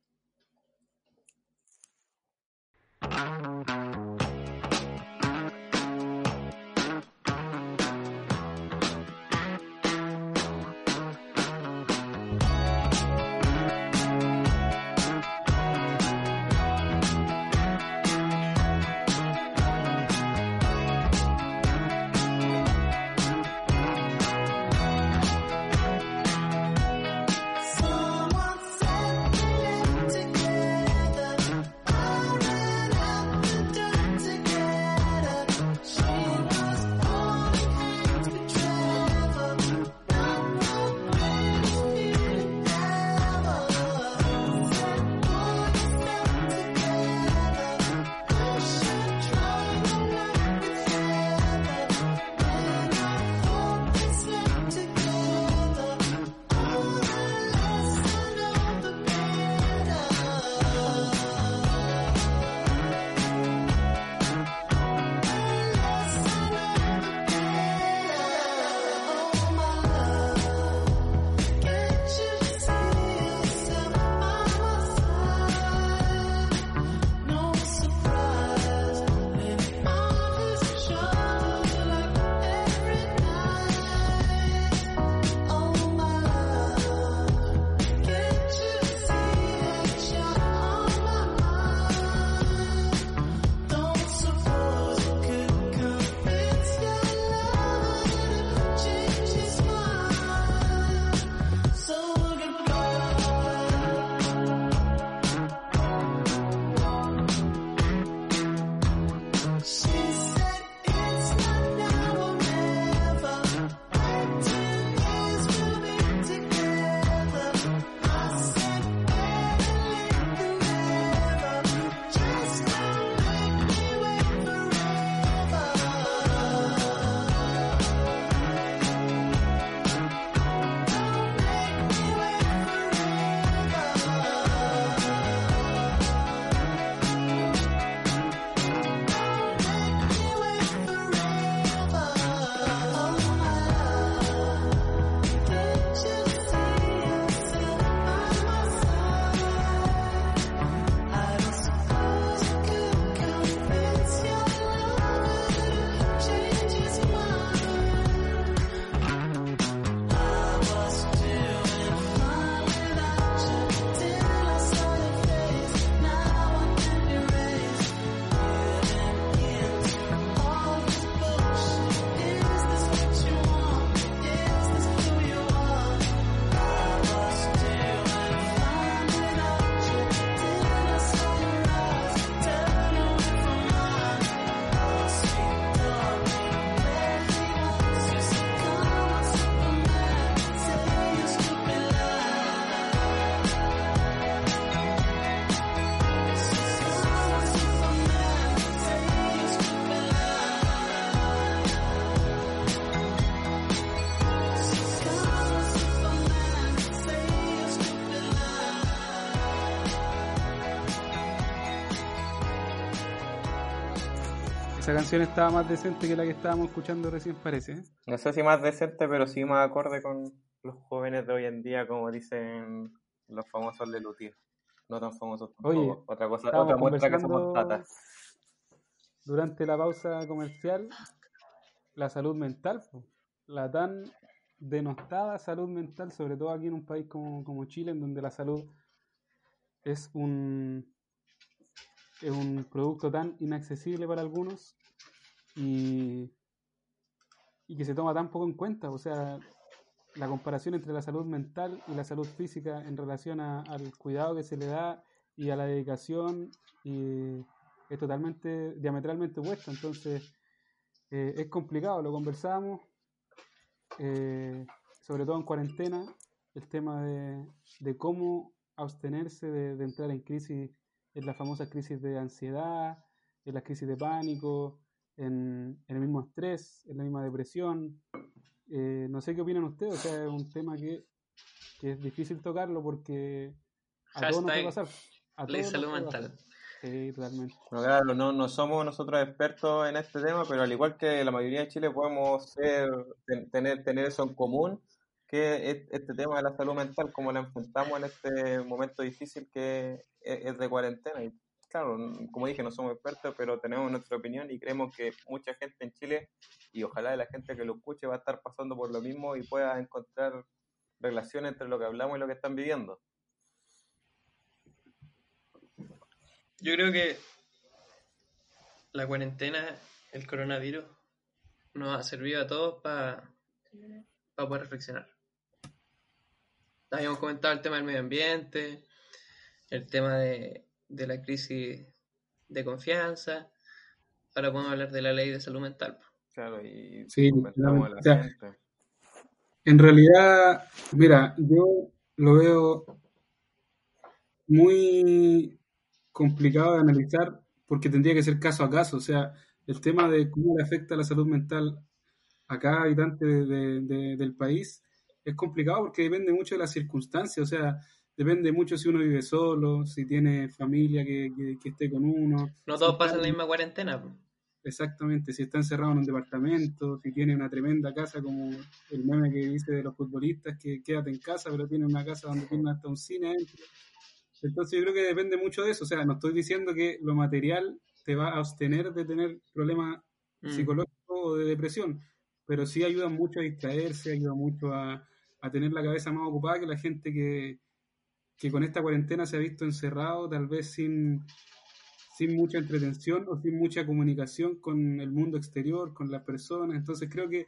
Canción estaba más decente que la que estábamos escuchando recién, parece. ¿eh? No sé si más decente, pero sí más acorde con los jóvenes de hoy en día, como dicen los famosos de Lutir. No tan famosos tampoco. Oye, otra cosa, otra muestra que somos tatas. Durante la pausa comercial, la salud mental, la tan denostada salud mental, sobre todo aquí en un país como, como Chile, en donde la salud es un, es un producto tan inaccesible para algunos y, y que se toma tan poco en cuenta. O sea, la comparación entre la salud mental y la salud física en relación a- al cuidado que se le da y a la dedicación y es totalmente diametralmente opuesta. Entonces, eh, es complicado, lo conversábamos, eh, sobre todo en cuarentena, el tema de, de cómo abstenerse de, de entrar en crisis, en la famosa crisis de ansiedad, en la crisis de pánico, en, en el mismo estrés, en la misma depresión. Eh, no sé qué opinan ustedes, o sea, es un tema que, que es difícil tocarlo porque a todos nos puede Hashtag pasar. A Ley salud mental. Sí, totalmente. No, claro, no, no somos nosotros expertos en este tema, pero al igual que la mayoría de Chile podemos ser, ten- tener, tener eso en común, que es este tema de la salud mental, como la enfrentamos en este momento difícil que es, es de cuarentena. Claro, como dije, no somos expertos, pero tenemos nuestra opinión y creemos que mucha gente en Chile, y ojalá la gente que lo escuche, va a estar pasando por lo mismo y pueda encontrar relación entre lo que hablamos y lo que están viviendo. Yo creo que la cuarentena, el coronavirus, nos ha servido a todos para poder reflexionar. Habíamos comentado el tema del medio ambiente, el tema de, de la crisis de confianza. Ahora podemos hablar de la ley de salud mental. Claro, y Sí, la o sea, gente. En realidad, mira, yo lo veo muy complicado de analizar porque tendría que ser caso a caso. O sea, el tema de cómo le afecta la salud mental a cada habitante de- de- de- del país es complicado porque depende mucho de las circunstancias. O sea, depende mucho si uno vive solo, si tiene familia que, que- que esté con uno. No todos pasan la misma cuarentena. Exactamente, si está encerrado en un departamento, si tiene una tremenda casa como el meme que dice de los futbolistas que quédate en casa, pero tiene una casa donde tiene hasta un cine adentro. Entonces yo creo que depende mucho de eso, o sea, no estoy diciendo que lo material te va a abstener de tener problemas Mm. psicológicos o de depresión, pero sí ayuda mucho a distraerse, ayuda mucho a, a tener la cabeza más ocupada que la gente que, que con esta cuarentena se ha visto encerrado, tal vez sin, sin mucha entretención o sin mucha comunicación con el mundo exterior, con las personas. Entonces creo que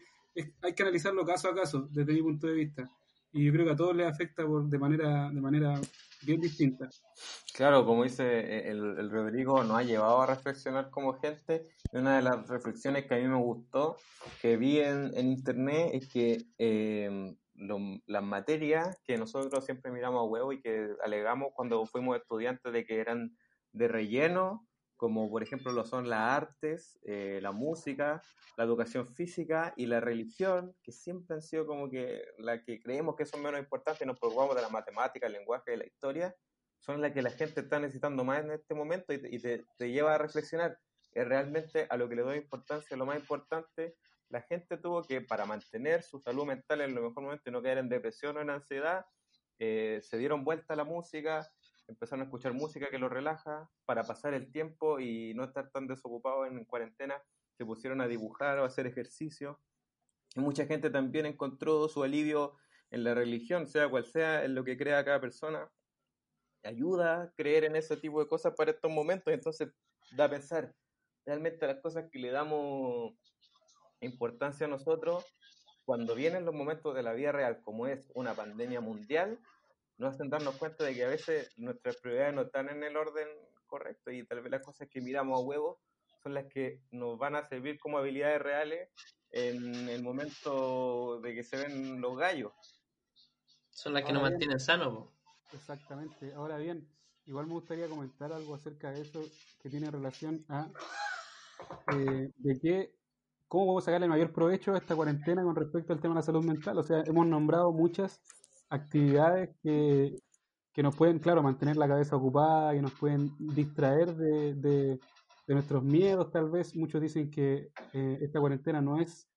hay que analizarlo caso a caso, desde mi punto de vista. Y creo que a todos les afecta de, manera, de manera bien distinta. Claro, como dice eh, el, el Rodrigo, nos ha llevado a reflexionar como gente. Y una de las reflexiones que a mí me gustó, que vi en, en internet, es que eh, las materias que nosotros siempre miramos a huevo y que alegamos cuando fuimos estudiantes de que eran de relleno, como por ejemplo lo son las artes, eh, la música, la educación física y la religión, que siempre han sido como que la que creemos que son menos importantes nos preocupamos de la matemática, el lenguaje y la historia son las que la gente está necesitando más en este momento y te- te lleva a reflexionar. Es realmente a lo que le doy importancia, lo más importante, la gente tuvo que, para mantener su salud mental en lo mejor momento y no caer en depresión o en ansiedad, eh, se dieron vuelta a la música, empezaron a escuchar música que los relaja para pasar el tiempo y no estar tan desocupados en cuarentena, se pusieron a dibujar o a hacer ejercicio. Y mucha gente también encontró su alivio en la religión, sea cual sea, en lo que crea cada persona ayuda a creer en ese tipo de cosas para estos momentos. Entonces, da a pensar realmente las cosas que le damos importancia a nosotros, cuando vienen los momentos de la vida real, como es una pandemia mundial, nos hacen darnos cuenta de que a veces nuestras prioridades no están en el orden correcto y tal vez las cosas que miramos a huevo son las que nos van a servir como habilidades reales en el momento de que se ven los gallos. Son las que Ahora nos bien. mantienen sanos. Exactamente. Ahora bien, igual me gustaría comentar algo acerca de eso que tiene relación a eh, de que cómo podemos sacarle mayor provecho a esta cuarentena con respecto al tema de la salud mental. O sea, hemos nombrado muchas actividades que, que nos pueden, claro, mantener la cabeza ocupada, que nos pueden distraer de, de, de nuestros miedos tal vez. Muchos dicen que eh, esta cuarentena no es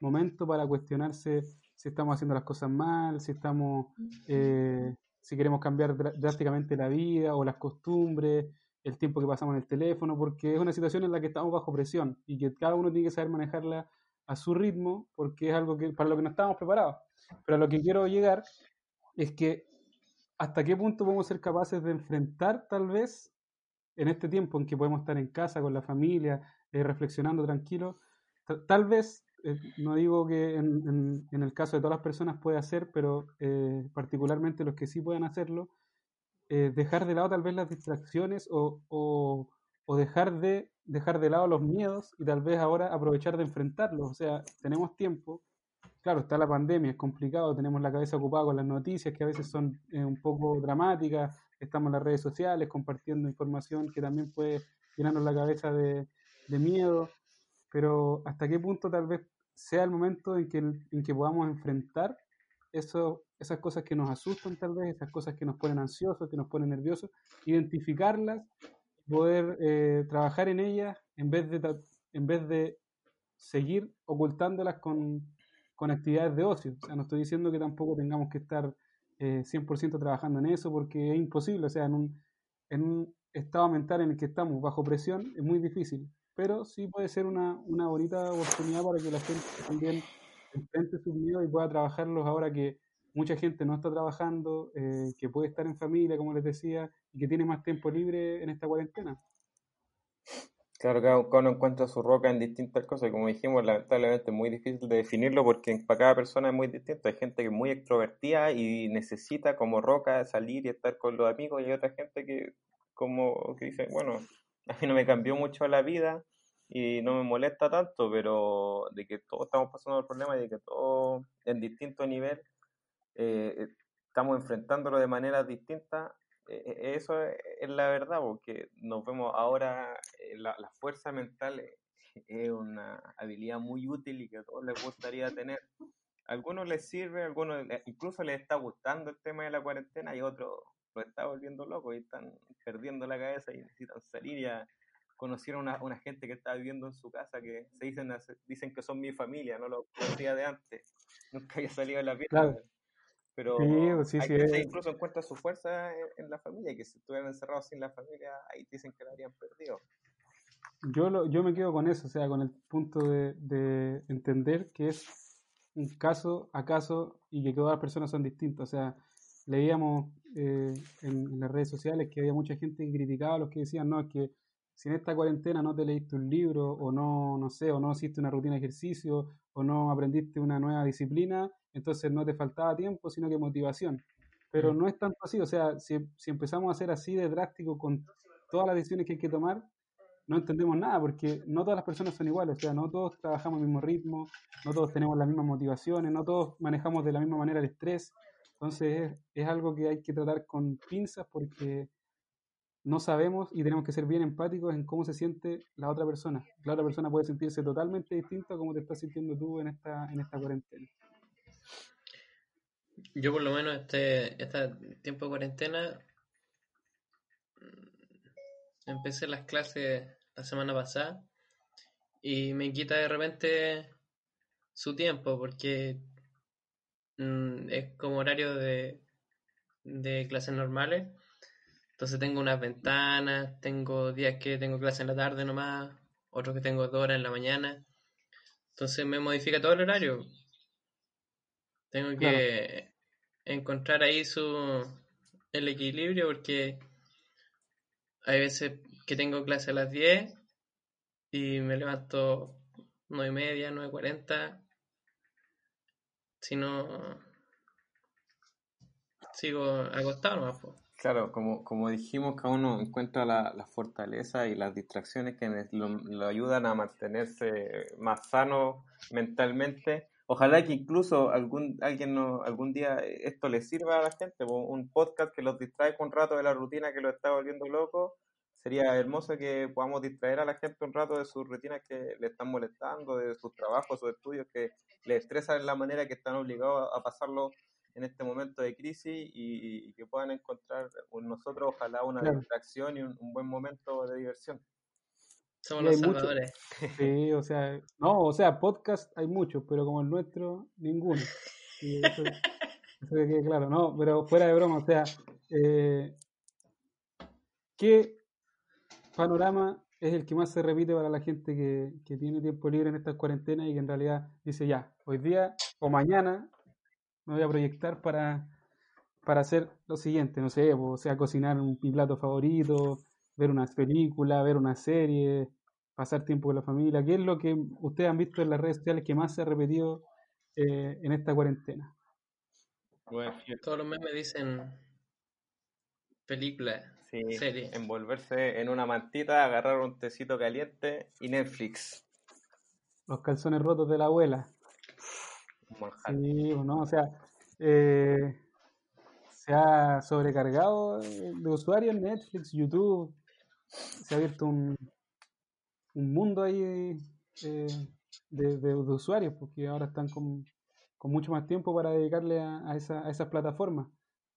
momento para cuestionarse si estamos haciendo las cosas mal, si estamos, eh, si queremos cambiar drásticamente la vida o las costumbres, el tiempo que pasamos en el teléfono, porque es una situación en la que estamos bajo presión y que cada uno tiene que saber manejarla a su ritmo, porque es algo que para lo que no estamos preparados. Pero a lo que quiero llegar es que hasta qué punto podemos ser capaces de enfrentar tal vez en este tiempo en que podemos estar en casa con la familia, eh, reflexionando tranquilo, tal vez, eh, no digo que en, en, el caso de todas las personas pueda hacer, pero eh, particularmente los que sí puedan hacerlo, dejar de lado tal vez las distracciones o, o, dejar, de, dejar de lado los miedos y tal vez ahora aprovechar de enfrentarlos. O sea, tenemos tiempo, claro, está la pandemia, es complicado, tenemos la cabeza ocupada con las noticias que a veces son eh, un poco dramáticas, estamos en las redes sociales compartiendo información que también puede llenarnos la cabeza de, miedo, pero hasta qué punto tal vez sea el momento en que, en que podamos enfrentar eso, esas cosas que nos asustan tal vez, esas cosas que nos ponen ansiosos, que nos ponen nerviosos, identificarlas, poder eh, trabajar en ellas en vez de, en vez de seguir ocultándolas con, con actividades de ocio. O sea, no estoy diciendo que tampoco tengamos que estar eh, 100% trabajando en eso porque es imposible. O sea, en un, en un estado mental en el que estamos bajo presión es muy difícil. Pero sí puede ser una, una bonita oportunidad para que la gente también enfrente sus miedos y pueda trabajarlos ahora que mucha gente no está trabajando, eh, que puede estar en familia, como les decía, y que tiene más tiempo libre en esta cuarentena. Claro, cada uno encuentra su roca en distintas cosas, como dijimos, lamentablemente es muy difícil de definirlo porque para cada persona es muy distinto. Hay gente que es muy extrovertida y necesita como roca salir y estar con los amigos, y hay otra gente que como que dice, bueno, a mí no me cambió mucho la vida y no me molesta tanto, pero de que todos estamos pasando el problema y de que todos en distinto nivel eh, estamos enfrentándolo de manera distinta e, e, eso es la verdad, porque nos vemos ahora, eh, la, fuerza mental es una habilidad muy útil y que a todos les gustaría tener. Algunos les sirve, algunos incluso les está gustando el tema de la cuarentena y otros lo está volviendo loco y están perdiendo la cabeza y necesitan salir y a conocer a una, una, gente que está viviendo en su casa que se dicen dicen que son mi familia, no lo conocía de antes, nunca había salido de la fiesta pero sí, hay que incluso encuentra su fuerza en, la familia, que si estuvieran encerrados sin la familia, ahí dicen que la habrían perdido. Yo, lo, yo me quedo con eso, o sea, con el punto de, de entender que es un caso a caso y que todas las personas son distintas. O sea, leíamos eh, en, las redes sociales que había mucha gente que criticaba a los que decían, no, es que si en esta cuarentena no te leíste un libro o no, no sé, o no hiciste una rutina de ejercicio o no aprendiste una nueva disciplina, entonces no te faltaba tiempo, sino que motivación. Pero mm. no es tanto así, o sea, si, si empezamos a ser así de drástico con todas las decisiones que hay que tomar, no entendemos nada, porque no todas las personas son iguales, o sea, no todos trabajamos al mismo ritmo, no todos tenemos las mismas motivaciones, no todos manejamos de la misma manera el estrés, entonces es, es algo que hay que tratar con pinzas porque no sabemos y tenemos que ser bien empáticos en cómo se siente la otra persona. La otra persona puede sentirse totalmente distinta a cómo te estás sintiendo tú en esta, en esta cuarentena. Yo por lo menos este, este tiempo de cuarentena mm, empecé las clases la semana pasada y me quita de repente su tiempo porque mm, es como horario de, de clases normales. Entonces tengo unas ventanas, tengo días que tengo clase en la tarde nomás, otros que tengo dos horas en la mañana. Entonces me modifica todo el horario. Tengo que encontrar ahí su el equilibrio porque hay veces que tengo clase a las 10 y me levanto 9 y media, 9.40 si no sigo acostado nomás Claro, como, como dijimos, cada uno encuentra la, la fortaleza y las distracciones que lo, lo, ayudan a mantenerse más sano mentalmente Ojalá que incluso algún, alguien no, algún día esto le sirva a la gente, un podcast que los distrae un rato de la rutina que lo está volviendo loco. Sería hermoso que podamos distraer a la gente un rato de sus rutinas que le están molestando, de sus trabajos, sus estudios que le estresan en la manera que están obligados a pasarlo en este momento de crisis y, que puedan encontrar nosotros, ojalá, una distracción y un buen momento de diversión. Somos los mucho- salvadores. Sí, o sea, no, o sea, podcast hay muchos, pero como el nuestro, ninguno. Y eso, eso que quede claro, no, pero fuera de broma, o sea, eh, ¿qué panorama es el que más se repite para la gente que, que tiene tiempo libre en estas cuarentenas y que en realidad dice ya, hoy día o mañana me voy a proyectar para, para hacer lo siguiente, no sé, o sea, cocinar un, mi plato favorito, ver unas películas, ver una serie, pasar tiempo con la familia. ¿Qué es lo que ustedes han visto en las redes sociales que más se ha repetido eh, en esta cuarentena? Bueno, Todos los memes dicen película, sí, serie. envolverse en una mantita, agarrar un tecito caliente y Netflix. Los calzones rotos de la abuela. Sí, o no, o sea, eh, se ha sobrecargado de de usuarios Netflix, YouTube, se ha abierto un, un mundo ahí eh, de, de- usuarios, porque ahora están con, con mucho más tiempo para dedicarle a, a esa- a esas plataformas.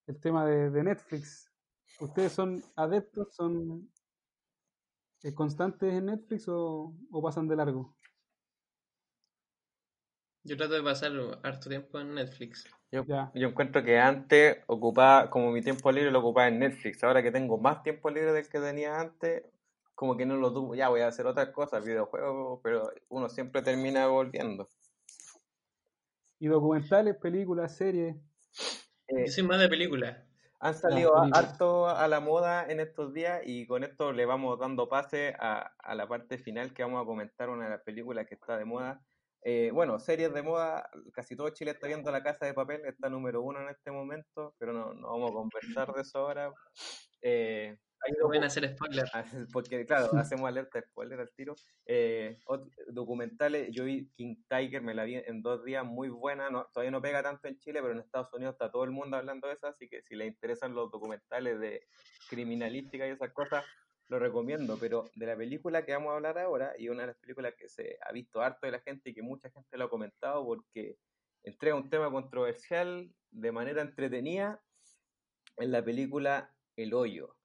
El tema de, de Netflix, ¿ustedes son adeptos, son eh, constantes en Netflix o, o pasan de largo? Yo trato de pasar harto tiempo en Netflix. Yo, encuentro que antes ocupaba, como mi tiempo libre lo ocupaba en Netflix. Ahora que tengo más tiempo libre del que tenía antes, como que no lo tuvo. Ya voy a hacer otras cosas, videojuegos, pero uno siempre termina volviendo. ¿Y documentales, películas, series? Eh, Yo soy más de película. Han salido a- películas. harto a la moda en estos días y con esto le vamos dando pase a, a la parte final que vamos a comentar una de las películas que está de moda. Eh, bueno, series de moda, casi todo Chile está viendo La Casa de Papel, está número uno en este momento, pero no, no vamos a conversar de eso ahora. Eh, hay No pueden hacer spoiler. Ah, Porque, claro, hacemos alerta spoiler al tiro. Eh, documentales, yo vi King Tiger, me la vi en dos días, muy buena. No, todavía no pega tanto en Chile, pero en Estados Unidos está todo el mundo hablando de eso, así que si les interesan los documentales de criminalística y esas cosas, lo recomiendo. Pero de la película que vamos a hablar ahora, y una de las películas que se ha visto harto de la gente y que mucha gente lo ha comentado porque entrega un tema controversial de manera entretenida, en la película El Hoyo.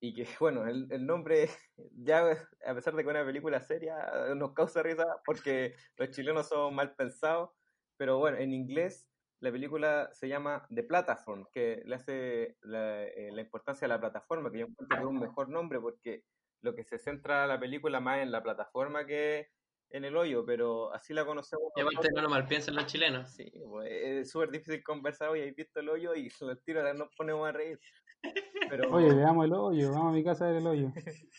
Y que, bueno, el, el nombre, ya a pesar de que es una película seria, nos causa risa porque los chilenos son mal pensados, pero bueno, en inglés la película se llama The Platform, que le hace la, eh, la importancia a la plataforma, que yo encuentro que es un mejor nombre porque lo que se centra la película más en la plataforma que en el hoyo, pero así la conocemos. Y aparte no lo mal piensan los chilenos. Sí, pues, es súper difícil conversar hoy, habéis visto el hoyo y el tiro ahora nos ponemos a reír. Pero Oye, veamos el hoyo, vamos a mi casa a ver el hoyo.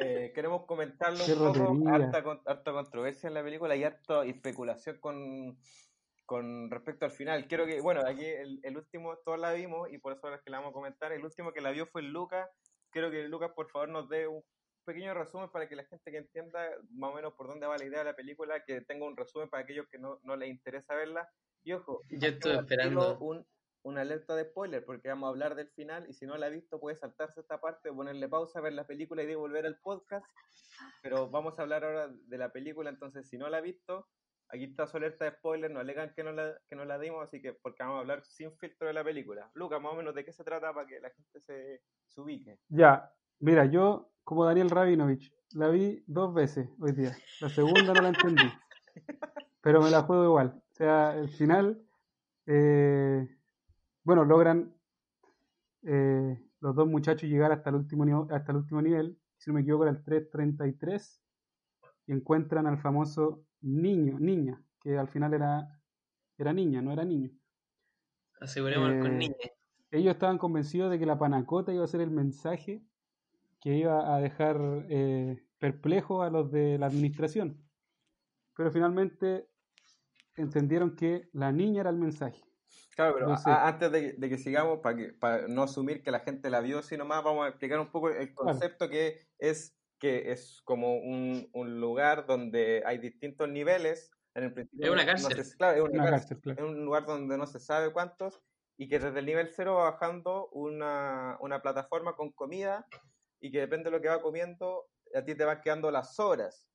eh, queremos comentarlo Qué un poco, harta, con- harta controversia en la película y harta especulación con, con respecto al final. Quiero que, bueno, aquí el, el último, todos la vimos y por eso es que la vamos a comentar. El último que la vio fue Lucas. Quiero que Lucas, por favor, nos dé un pequeño resumen para que la gente que entienda más o menos por dónde va la idea de la película, que tenga un resumen para aquellos que no, no les interesa verla. Y ojo, Yo estoy esperando. un, una alerta de spoiler porque vamos a hablar del final y si no la ha visto puede saltarse esta parte, ponerle pausa, ver la película y devolver al podcast. Pero vamos a hablar ahora de la película, entonces si no la ha visto, aquí está su alerta de spoiler, no alegan que no la, que no la dimos, así que porque vamos a hablar sin filtro de la película. Lucas, más o menos de qué se trata para que la gente se, se ubique. Ya, mira, yo como Daniel Rabinovich, la vi dos veces hoy día. La segunda no la entendí, pero me la juego igual. O sea, el final, eh, bueno, logran eh, los dos muchachos llegar hasta el último nivel, hasta el último nivel, si no me equivoco era el 333, y encuentran al famoso niño, niña, que al final era, era niña, no era niño. Asegurémonos con Eh, niñas. ellos estaban convencidos de que la panacota iba a ser el mensaje que iba a dejar eh, perplejo a los de la administración. Pero finalmente entendieron que la niña era el mensaje. Claro, pero a- antes de, de que sigamos, para, que, para no asumir que la gente la vio, sino más, vamos a explicar un poco el concepto que es que es como un, un lugar donde hay distintos niveles. En el principio Es una no- no cárcel. se- claro, es una Una cárcel. cárcel, claro. Es un lugar donde no se sabe cuántos y que desde el nivel cero va bajando una, una plataforma con comida y que depende de lo que va comiendo, a ti te van quedando las horas.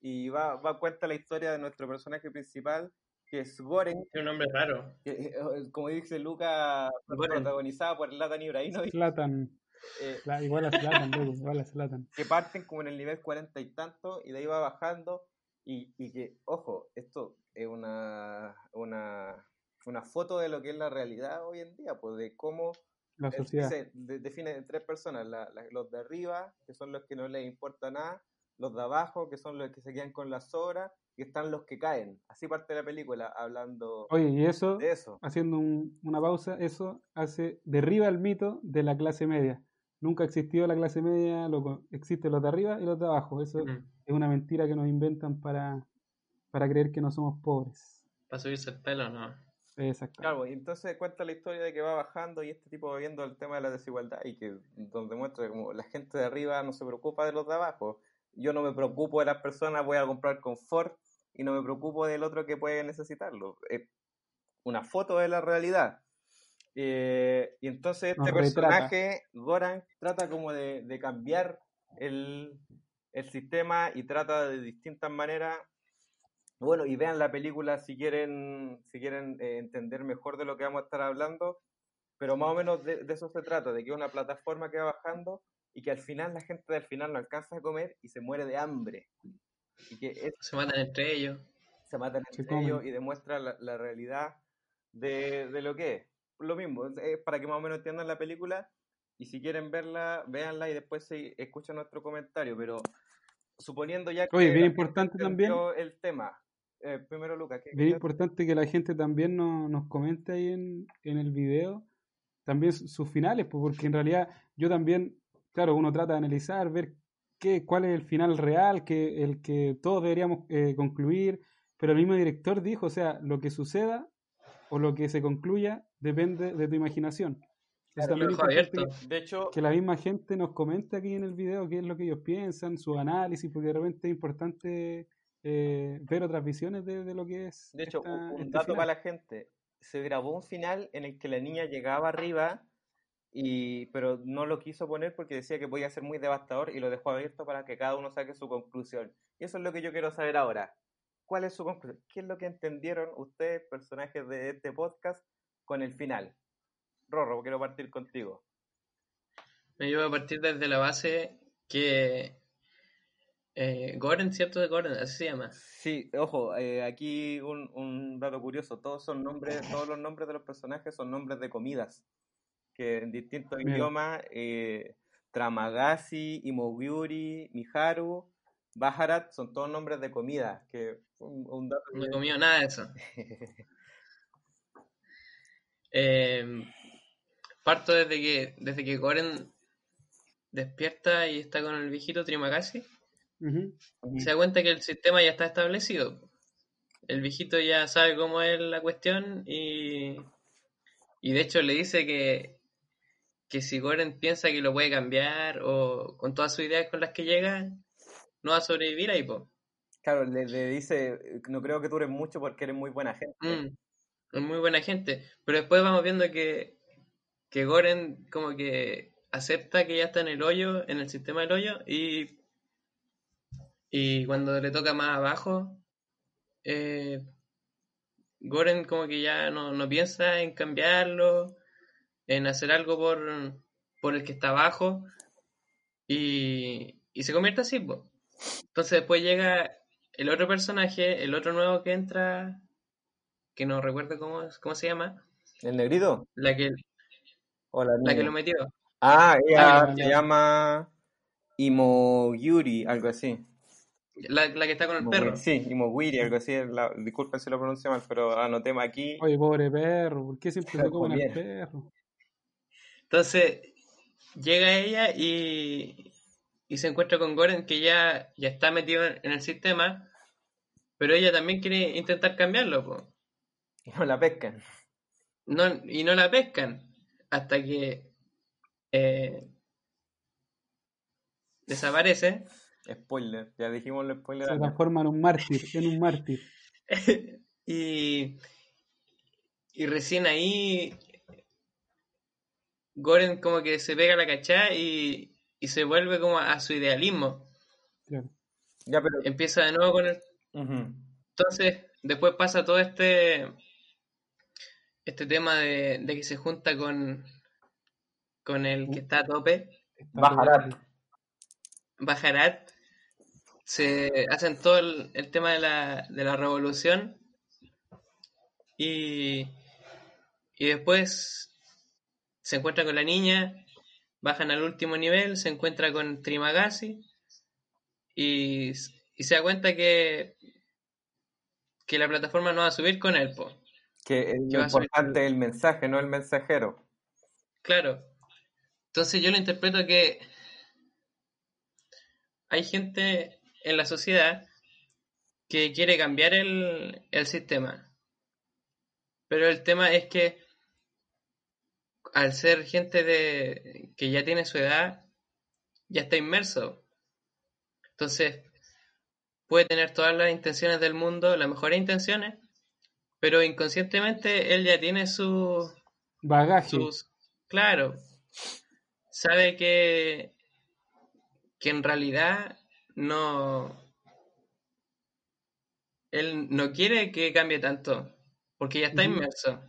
Y va, va a cuenta la historia de nuestro personaje principal, que es Goren, Es un nombre raro. que, eh, como dice Luca, Goren. protagonizada por Latan Ibrahimovic. Zlatan, eh, Claro, igual a Zlatan, igual a Zlatan. que parten como en el nivel cuarenta y tanto y de ahí va bajando y, y que, ojo, esto es una, una, una foto de lo que es la realidad hoy en día, pues de cómo La sociedad. se de- define en tres personas, la- la- los de arriba, que son los que no les importa nada, los de abajo, que son los que se quedan con las sobras, y están los que caen. Así parte la película, hablando Oye, y eso, de eso. haciendo un- una pausa, eso hace, derriba el mito de la clase media. Nunca ha existido la clase media, loco. Existen los de arriba y los de abajo. Eso es una mentira que nos inventan para, para creer que no somos pobres. Para subirse el pelo, no. Exacto. Claro, y entonces cuenta la historia de que va bajando y este tipo va viendo el tema de la desigualdad y que donde muestra como la gente de arriba no se preocupa de los de abajo. Yo no me preocupo de las personas, voy a comprar confort y no me preocupo del otro que puede necesitarlo. Es una foto de la realidad. Eh, y entonces este Nos retrata. personaje, Goran, trata como de, de cambiar el, el sistema y trata de distintas maneras bueno, y vean la película si quieren, si quieren eh, entender mejor de lo que vamos a estar hablando, pero más o menos de, de eso se trata, de que es una plataforma que va bajando y que al final la gente del final no alcanza a comer y se muere de hambre. Y que es- Se matan entre ellos. se matan Se entre ellos y demuestra la, la realidad de, de lo que es. Lo mismo, es para que más o menos entiendan la película y si quieren verla, véanla y después se escuchan nuestro comentario, pero suponiendo ya que Oye, bien importante también. el tema. Eh, primero, Lucas, ¿qué Bien importante que la gente también no- nos comente ahí en, en el video también su- sus finales, pues, porque en realidad yo también, claro, uno trata de analizar, ver qué, cuál es el final real, que el que todos deberíamos eh, concluir, pero el mismo director dijo, o sea, lo que suceda o lo que se concluya depende de tu imaginación. Claro, De hecho, que la misma gente nos comente aquí en el video qué es lo que ellos piensan, su análisis, porque de repente es importante eh, ver otras visiones de, de lo que es. de hecho, esta- un- un este dato final. para la gente. Se grabó un final en el que la niña llegaba arriba, y, pero no lo quiso poner porque decía que podía ser muy devastador y lo dejó abierto para que cada uno saque su conclusión. Y eso es lo que yo quiero saber ahora. ¿Cuál es su conclusión? ¿Qué es lo que entendieron ustedes, personajes de este podcast, con el final? Rorro, quiero partir contigo. Me llevo a partir desde la base que eh, Goren, ¿cierto? De Goren, así se llama. Sí, ojo, eh, aquí un, un dato curioso, todos son nombres, todos los nombres de los personajes son nombres de comidas, que en distintos Bien. idiomas, eh, Tramagasi, Imogyuri, Miharu, Baharat, son todos nombres de comida, que un, un dato No he comido nada de eso. Eh, parto desde que, desde que Goren despierta y está con el viejito Trimagasi. Ujú. Se da cuenta que el sistema ya está establecido. El viejito ya sabe cómo es la cuestión y, y de hecho le dice que, que si Goren piensa que lo puede cambiar o con todas sus ideas con las que llega, no va a sobrevivir ahí, po. Claro, le, dice, no creo que dures mucho porque eres muy buena gente. Mm, es muy buena gente. Pero después vamos viendo que, que Goren como que acepta que ya está en el hoyo, en el sistema del hoyo, y, y cuando le toca más abajo, eh, Goren como que ya no, no piensa en cambiarlo, en hacer algo por, por el que está abajo, y, y se convierte así. Entonces después llega el otro personaje, el otro nuevo que entra, que no recuerdo cómo, cómo se llama, ¿El negrito? la que, ¿O la la que lo metió. Ah, ella Ah, se ya. llama Imogyuri, algo así. La, la que está con el Imoguri- perro. Sí, Imoguri, algo así. La, disculpen si lo pronuncio mal, pero anotemos aquí. Oye, pobre perro, ¿por qué siempre se al bien. perro? Entonces, llega ella y, y se encuentra con Goren que ya, ya está metido en el sistema, pero ella también quiere intentar cambiarlo, po. Y no la pescan. No, y no la pescan hasta que eh, desaparece Spoiler, ya dijimos el spoiler. Se transforma en un mártir, en un mártir. y, y recién ahí Goren como que se pega la cachá y, y se vuelve como a su idealismo. Claro. Ya, pero. Empieza de nuevo con el... Entonces, después pasa todo este este tema de, de que se junta con con el que está a tope, Bajarat. Bajarat, se hacen todo el, el tema de la, de la revolución. Y, y después se encuentra con la niña, bajan al último nivel, se encuentra con Trimagasi y, y se da cuenta que, que la plataforma no va a subir con él, po. Que es importante el mensaje, no el mensajero. Claro. Entonces yo lo interpreto que hay gente en la sociedad que quiere cambiar el, el sistema. Pero el tema es que al ser gente de que ya tiene su edad, ya está inmerso. Entonces, puede tener todas las intenciones del mundo, las mejores intenciones, pero inconscientemente él ya tiene su, Bagaje. sus claro sabe que que en realidad no él no quiere que cambie tanto porque ya está inmerso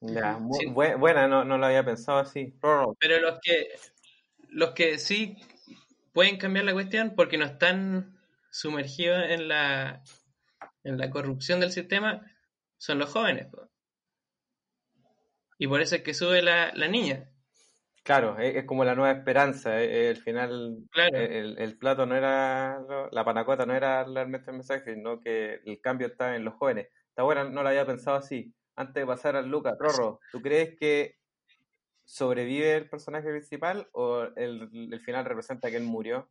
Ya, Sí. buena, no, no lo había pensado así. Pero los que los que sí pueden cambiar la cuestión porque no están sumergidos en la en la corrupción del sistema son los jóvenes po. y por eso es que sube la, la niña Claro, es, es como la nueva esperanza. eh, eh, al final, claro eh, el, el plato no era, la panacota no era realmente el mensaje, sino que el cambio está en los jóvenes. Está buena, no lo había pensado así. Antes de pasar al Lucas, Rorro, ¿tú crees que sobrevive el personaje principal o el, el final representa que él murió?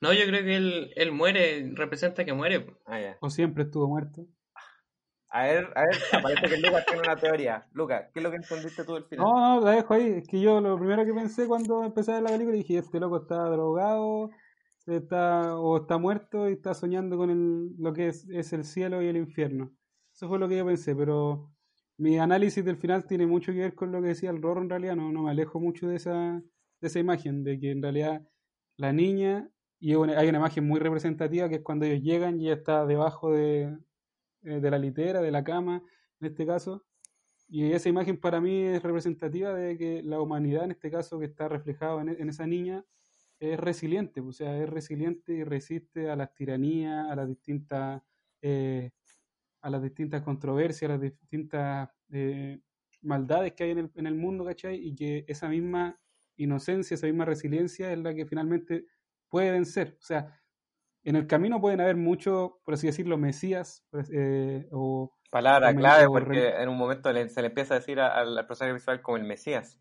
No, yo creo que él, él muere, representa que muere. Ah. O siempre estuvo muerto. A ver, a ver, aparece que Lucas tiene una teoría. Lucas, ¿qué es lo que entendiste tú del final? No, no, la dejo ahí. Es que yo lo primero que pensé cuando empecé a ver la película dije, este loco está drogado, está, o está muerto y está soñando con el, lo que es, es el cielo y el infierno. Eso fue lo que yo pensé, pero mi análisis del final tiene mucho que ver con lo que decía el Rorro en realidad, no, no me alejo mucho de esa, de esa imagen, de que en realidad la niña, y hay una imagen muy representativa que es cuando ellos llegan y está debajo de, eh, de la litera, de la cama, en este caso, y esa imagen para mí es representativa de que la humanidad, en este caso, que está reflejado en, en esa niña, es resiliente, o sea, es resiliente y resiste a las tiranías, a las distintas, eh, a las distintas controversias, a las distintas eh, maldades que hay en el, en el mundo, ¿cachai? Y que esa misma inocencia, esa misma resiliencia es la que finalmente puede vencer. O sea, en el camino pueden haber muchos, por así decirlo, mesías, eh, o Palabra o clave, porque en un momento se le empieza a decir al, personaje principal como el Mesías.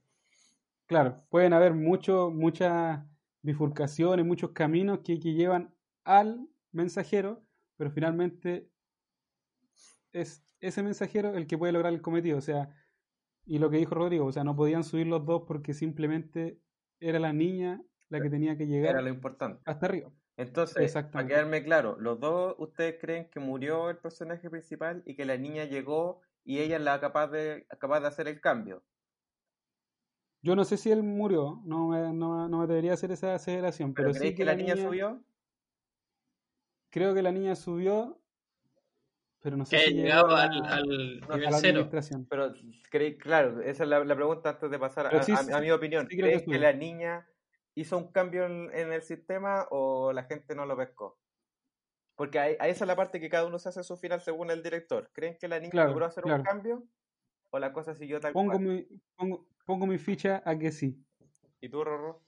Claro, pueden haber mucho, muchas bifurcaciones, muchos caminos que, que llevan al mensajero, pero finalmente es ese mensajero el que puede lograr el cometido. O sea, y lo que dijo Rodrigo, o sea, no podían subir los dos porque simplemente era la niña la que tenía que llegar Era lo importante. hasta arriba. Entonces, para quedarme claro, los dos ustedes creen que murió el personaje principal y que la niña llegó y ella es la capaz de, capaz de hacer el cambio. Yo no sé si él murió, no me, no, no me debería hacer esa aseveración, ¿Pero pero, creéis sí que la niña subió? Creo que la niña subió, pero no sé Que si llegó llegado a al, al no, a nivel la cero. administración. Pero creéis, claro, esa es la, la pregunta antes de pasar a, Pero sí, a- sí, a mi opinión. sí que ¿Crees que la niña hizo un cambio en, en el sistema o la gente no lo pescó? Porque ahí, ahí esa es la parte que cada uno se hace su final según el director. ¿Creen que la niña Claro, logró hacer claro. un cambio? ¿O la cosa siguió tal Pongo cual? mi, pongo, pongo mi ficha a que sí. ¿Y tú, Rorro?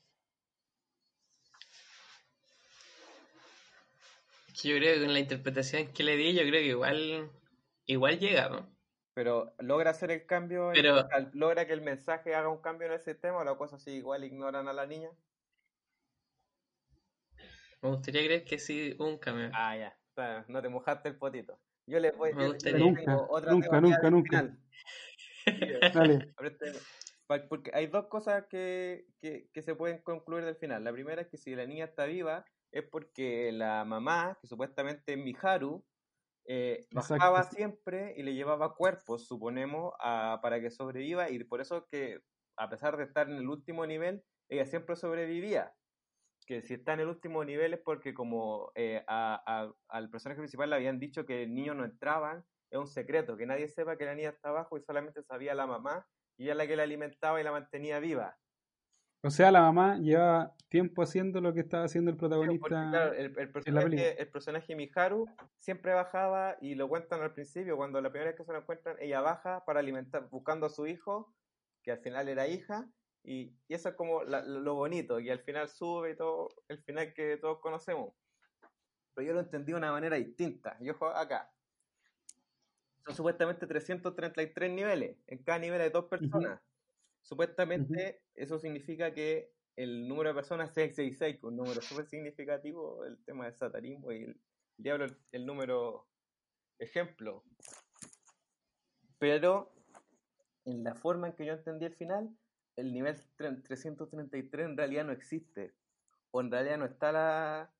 Que yo creo que con la interpretación que le di, yo creo que igual, igual llega. ¿no? Pero logra hacer el cambio, en- Pero- logra que el mensaje haga un cambio en el sistema o la cosa así igual ignoran a la niña. Me gustaría creer que sí un cambio. Ah, ya, o sea, no te mojaste el potito. Yo les voy gustaría. les Nunca, otra nunca, nunca, nunca. final. Dale. Porque hay dos cosas que, que, que se pueden concluir del final. La primera es que si la niña está viva es porque la mamá, que supuestamente es Miharu, eh, bajaba siempre y le llevaba cuerpos, suponemos, a- para que sobreviva y por eso que a pesar de estar en el último nivel, ella siempre sobrevivía. Que si está en el último nivel es porque como eh, a- a- al personaje principal le habían dicho que el niño no entraban, es un secreto, que nadie sepa que la niña está abajo y solamente sabía la mamá y ella es la que la alimentaba y la mantenía viva. O sea, la mamá lleva tiempo haciendo lo que estaba haciendo el Porque, protagonista. claro, el, el personaje, el personaje Miharu siempre bajaba y lo cuentan al principio, cuando la primera vez que se lo encuentran, ella baja para alimentar, buscando a su hijo, que al final era hija, y, y eso es como la- lo bonito, que al final sube y todo, el final que todos conocemos. Pero yo lo entendí de una manera distinta. Y ojo acá. Son supuestamente 333 niveles. En cada nivel hay dos personas. Supuestamente eso significa que el número de personas es 666, un número súper significativo, el tema del satanismo y el diablo, el, el número ejemplo. Pero en la forma en que yo entendí el final, el nivel tre- 333 en realidad no existe. O en realidad no está la,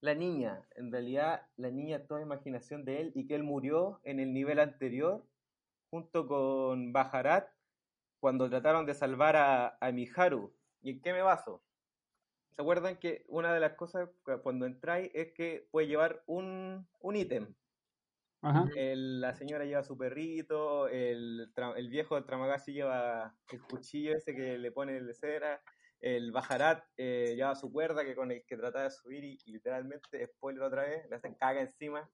la niña. En realidad la niña es toda imaginación de él y que él murió en el nivel anterior junto con Bajarat cuando trataron de salvar a, a Miharu. ¿Y en qué me baso? ¿Se acuerdan que una de las cosas cu- cuando entráis es que puede llevar un, un ítem? Ajá. El- la señora lleva su perrito, el, el viejo del Tramagasi lleva el cuchillo ese que le pone de cera, el Bajarat eh, lleva su cuerda que con el que trata de subir y, y literalmente, spoiler otra vez, le hacen caga encima.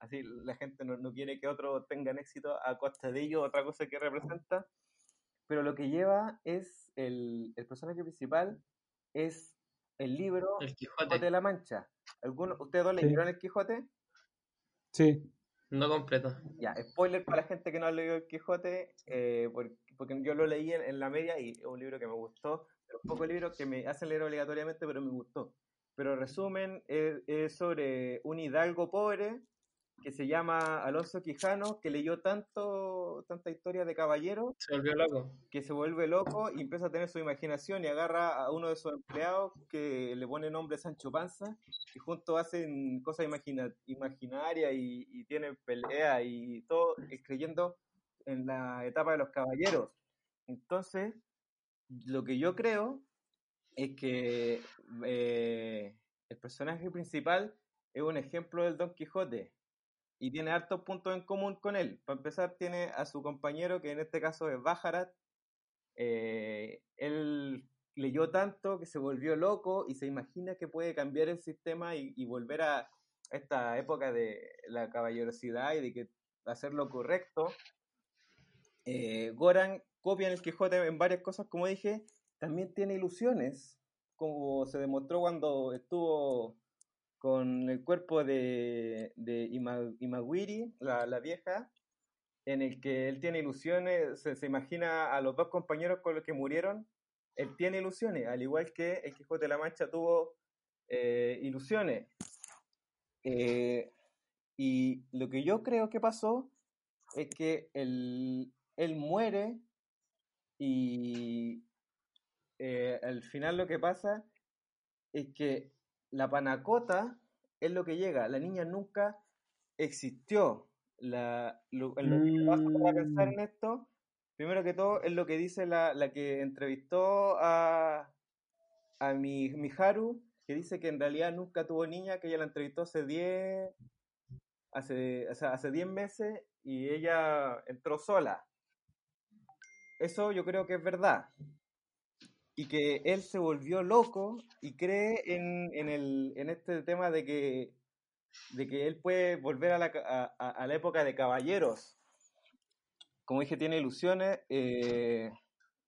Así la gente no, no quiere que otros tengan éxito a costa de ello, otra cosa que representa. Pero lo que lleva es el, el personaje principal es el libro El Quijote de Quijote. la Mancha. ¿Alguno, ¿Ustedes dos Sí. leyeron el Quijote? Sí. No completo. Ya, spoiler para la gente que no ha leído el Quijote, eh, por- porque, yo lo leí en, en la media y es un libro que me gustó, de los pocos libros que me hacen leer obligatoriamente, pero me gustó. Pero resumen, es, es sobre un hidalgo pobre que se llama Alonso Quijano, que leyó tanto, tanta historia de caballeros Se volvió loco. que se vuelve loco y empieza a tener su imaginación y agarra a uno de sus empleados que le pone nombre Sancho Panza y juntos hacen cosas imagina- imaginarias y, y tienen pelea y todo creyendo en la etapa de los caballeros. Entonces, lo que yo creo es que eh, el personaje principal es un ejemplo del Don Quijote y tiene hartos puntos en común con él. Para empezar, tiene a su compañero, que en este caso es Bajarat. Eh, él leyó tanto que se volvió loco y se imagina que puede cambiar el sistema y, volver a esta época de la caballerosidad y de hacer lo correcto. Eh, Goran copia en el Quijote en varias cosas, como dije, también tiene ilusiones, como se demostró cuando estuvo con el cuerpo de, de Ima- Imagiri, la, la vieja, en el que él tiene ilusiones, se, se imagina a los dos compañeros con los que murieron, él tiene ilusiones, al igual que el Quijote de la Mancha tuvo eh, ilusiones. Eh, y lo que yo creo que pasó es que él, él muere y eh, al final lo que pasa es que la panacota es lo que llega. La niña nunca existió. La, lo, lo que para pensar Mm. en esto, primero que todo, es lo que dice la, la que entrevistó a, a mi, Miharu, que dice que en realidad nunca tuvo niña, que ella la entrevistó hace 10 hace, o sea, hace 10 meses y ella entró sola. Eso yo creo que es verdad. Y que él se volvió loco y cree en, en, el, en este tema de que, de que él puede volver a la, a, a- la época de caballeros. Como dije, tiene ilusiones. eh,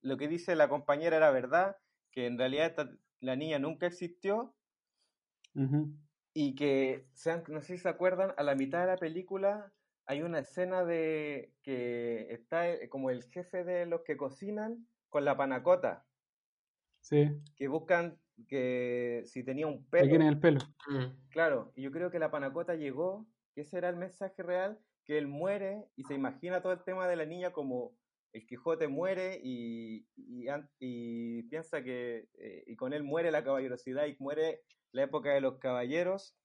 lo que dice la compañera era verdad, que en realidad esta- la niña nunca existió y que, sean, no sé si se acuerdan, a la mitad de la película hay una escena de que está eh, como el jefe de los que cocinan con la panacota, Sí. que buscan que si tenía un pelo, el pelo. Mm. claro, y yo creo que la panacota llegó, que ese era el mensaje real, que él muere y se imagina todo el tema de la niña como el Quijote muere y, y piensa que, eh, y con él muere la caballerosidad y muere la época de los caballeros,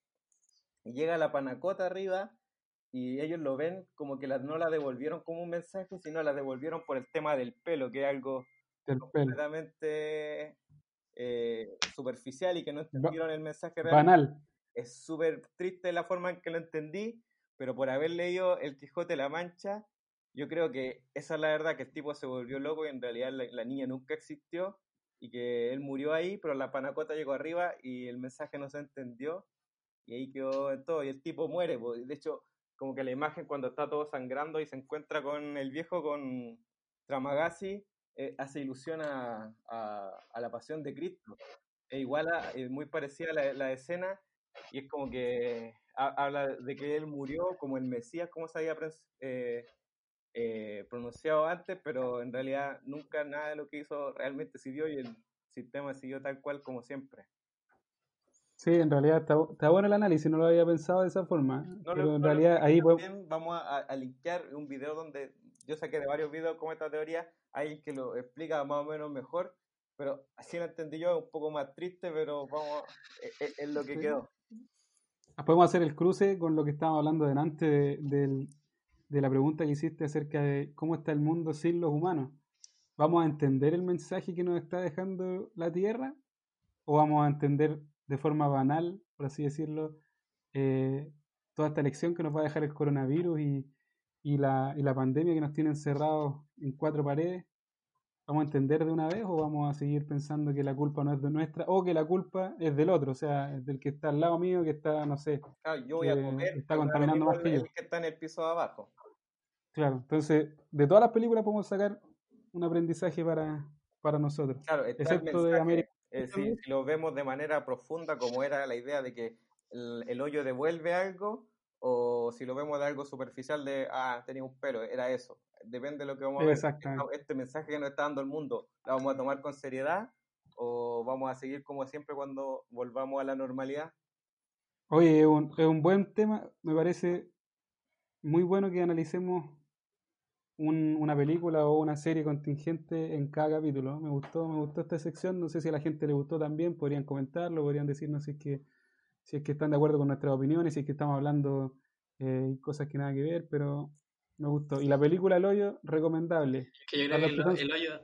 y llega la panacota arriba y ellos lo ven como que la, no la devolvieron como un mensaje, sino la devolvieron por el tema del pelo, que es algo Del completamente eh, superficial y que no entendieron el mensaje real. Banal. Es súper triste la forma en que lo entendí, pero por haber leído El Quijote de la Mancha, yo creo que esa es la verdad, que el tipo se volvió loco y en realidad la, la niña nunca existió y que él murió ahí, pero la panacota llegó arriba y el mensaje no se entendió y ahí quedó en todo y el tipo muere. De hecho, como que la imagen cuando está todo sangrando y se encuentra con el viejo, con Tramagasi, eh, hace ilusión a, la pasión de Cristo. Es igual, a, es muy parecida a la, la, escena y es como que habla de que él murió como el Mesías, como se había eh, eh, pronunciado antes, pero en realidad nunca nada de lo que hizo realmente siguió y el sistema siguió tal cual como siempre. Sí, en realidad está, bueno el análisis, no lo había pensado de esa forma. pero en realidad ahí vamos a, a linkear un video donde yo saqué de varios videos como esta teoría, hay que lo explica más o menos mejor, pero así lo entendí yo, un poco más triste, pero vamos, es, e, es lo que quedó. Ah, podemos hacer el cruce con lo que estábamos hablando delante de, de, la pregunta que hiciste acerca de cómo está el mundo sin los humanos. ¿Vamos a entender el mensaje que nos está dejando la Tierra? ¿O vamos a entender de forma banal, por así decirlo, eh, toda esta lección que nos va a dejar el coronavirus y, y, la, y la pandemia que nos tiene encerrados en cuatro paredes? ¿Vamos a entender de una vez o vamos a seguir pensando que la culpa no es de nuestra o que la culpa es del otro, o sea, del que está al lado mío, que está, no sé, yo voy a comer, está contaminando más que yo. que está en el piso de abajo. Claro, entonces, de todas las películas podemos sacar un aprendizaje para, para nosotros, claro, excepto de América. Eh, si, lo vemos de manera profunda, como era la idea de que el, el hoyo devuelve algo, o si lo vemos de algo superficial de, ah, tenía un pelo, era eso depende de lo que vamos a ver. Este mensaje que nos está dando el mundo, ¿la vamos a tomar con seriedad o vamos a seguir como siempre cuando volvamos a la normalidad? Oye, es un, es un buen tema, me parece muy bueno que analicemos un, una película o una serie contingente en cada capítulo. Me gustó, me gustó esta sección, no sé si a la gente le gustó también, podrían comentarlo, podrían decirnos si es que, si es que están de acuerdo con nuestras opiniones, si es que estamos hablando eh, cosas que nada que ver, pero me gustó. Y la película El Hoyo, recomendable. que yo creo que el, Hoyo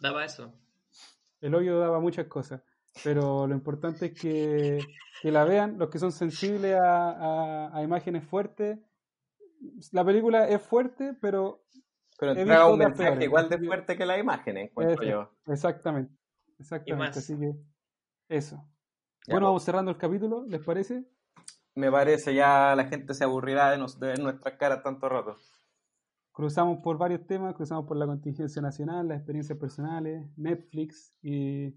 daba eso. El Hoyo daba muchas cosas. Pero lo importante es que, que la vean los que son sensibles a, a, imágenes fuertes. La película es fuerte, pero. Pero entrega un mensaje igual de fuerte que la imagen, encuentro yo. Exactamente. Exactamente. Así que, eso. Bueno, vamos cerrando el capítulo, ¿les parece? Me parece, ya la gente se aburrirá de, nos, de ver nuestras caras tanto rato cruzamos por varios temas, cruzamos por la contingencia nacional, las experiencias personales, Netflix y,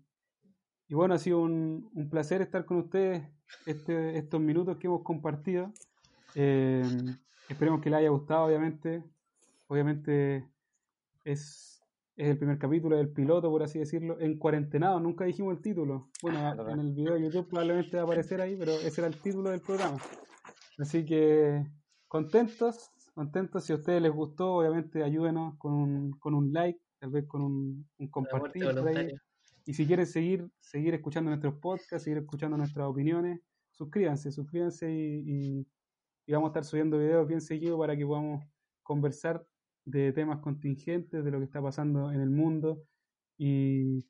y bueno, ha sido un, un, placer estar con ustedes este, estos minutos que hemos compartido. Eh, esperemos que les haya gustado, obviamente. Obviamente es, es el primer capítulo del piloto, por así decirlo, en cuarentenado. Nunca dijimos el título. Bueno, en el video de YouTube probablemente va a aparecer ahí, pero ese era el título del programa. Así que contentos, contentos. Si a ustedes les gustó, obviamente ayúdenos con un, con un like, tal vez con un, un compartir. Y si quieren seguir, seguir escuchando nuestros podcasts, seguir escuchando nuestras opiniones, suscríbanse, suscríbanse y, y, vamos a estar subiendo videos bien seguidos para que podamos conversar de temas contingentes, de lo que está pasando en el mundo y,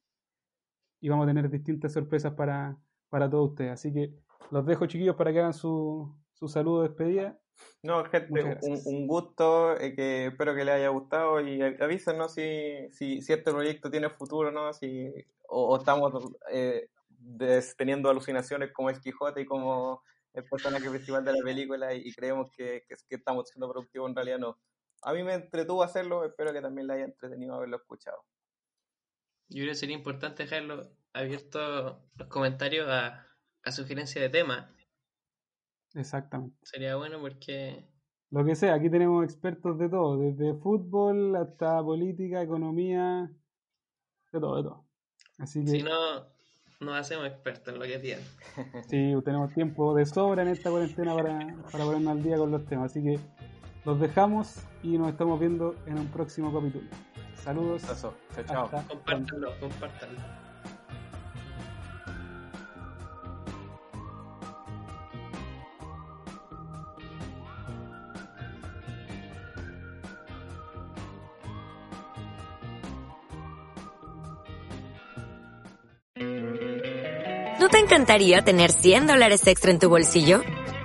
y vamos a tener distintas sorpresas para, para todos ustedes. Así que los dejo chiquillos para que hagan su, su saludo de despedida no, gente, un, gusto, eh, que espero que les haya gustado y avísenos si, si, si este proyecto tiene futuro, ¿no? Si, o, estamos eh, teniendo alucinaciones como el Quijote y como el personaje principal de la película y, creemos que, que, estamos siendo productivos, en realidad no. A mí me entretuvo hacerlo, espero que también le haya entretenido haberlo escuchado. Yo creo que sería importante dejarlo abierto los comentarios a, a sugerencia de tema Exactamente. Sería bueno porque... Lo que sea, aquí tenemos expertos de todo, desde fútbol hasta política, economía, de todo, de todo. Así que... Si no, nos hacemos expertos en lo que tienen. Sí, tenemos tiempo de sobra en esta cuarentena para, para ponernos al día con los temas. Así que los dejamos y nos estamos viendo en un próximo capítulo. Saludos. Chao, chao. Compártanlo, compártanlo. ¿No te encantaría tener 100 dólares extra en tu bolsillo?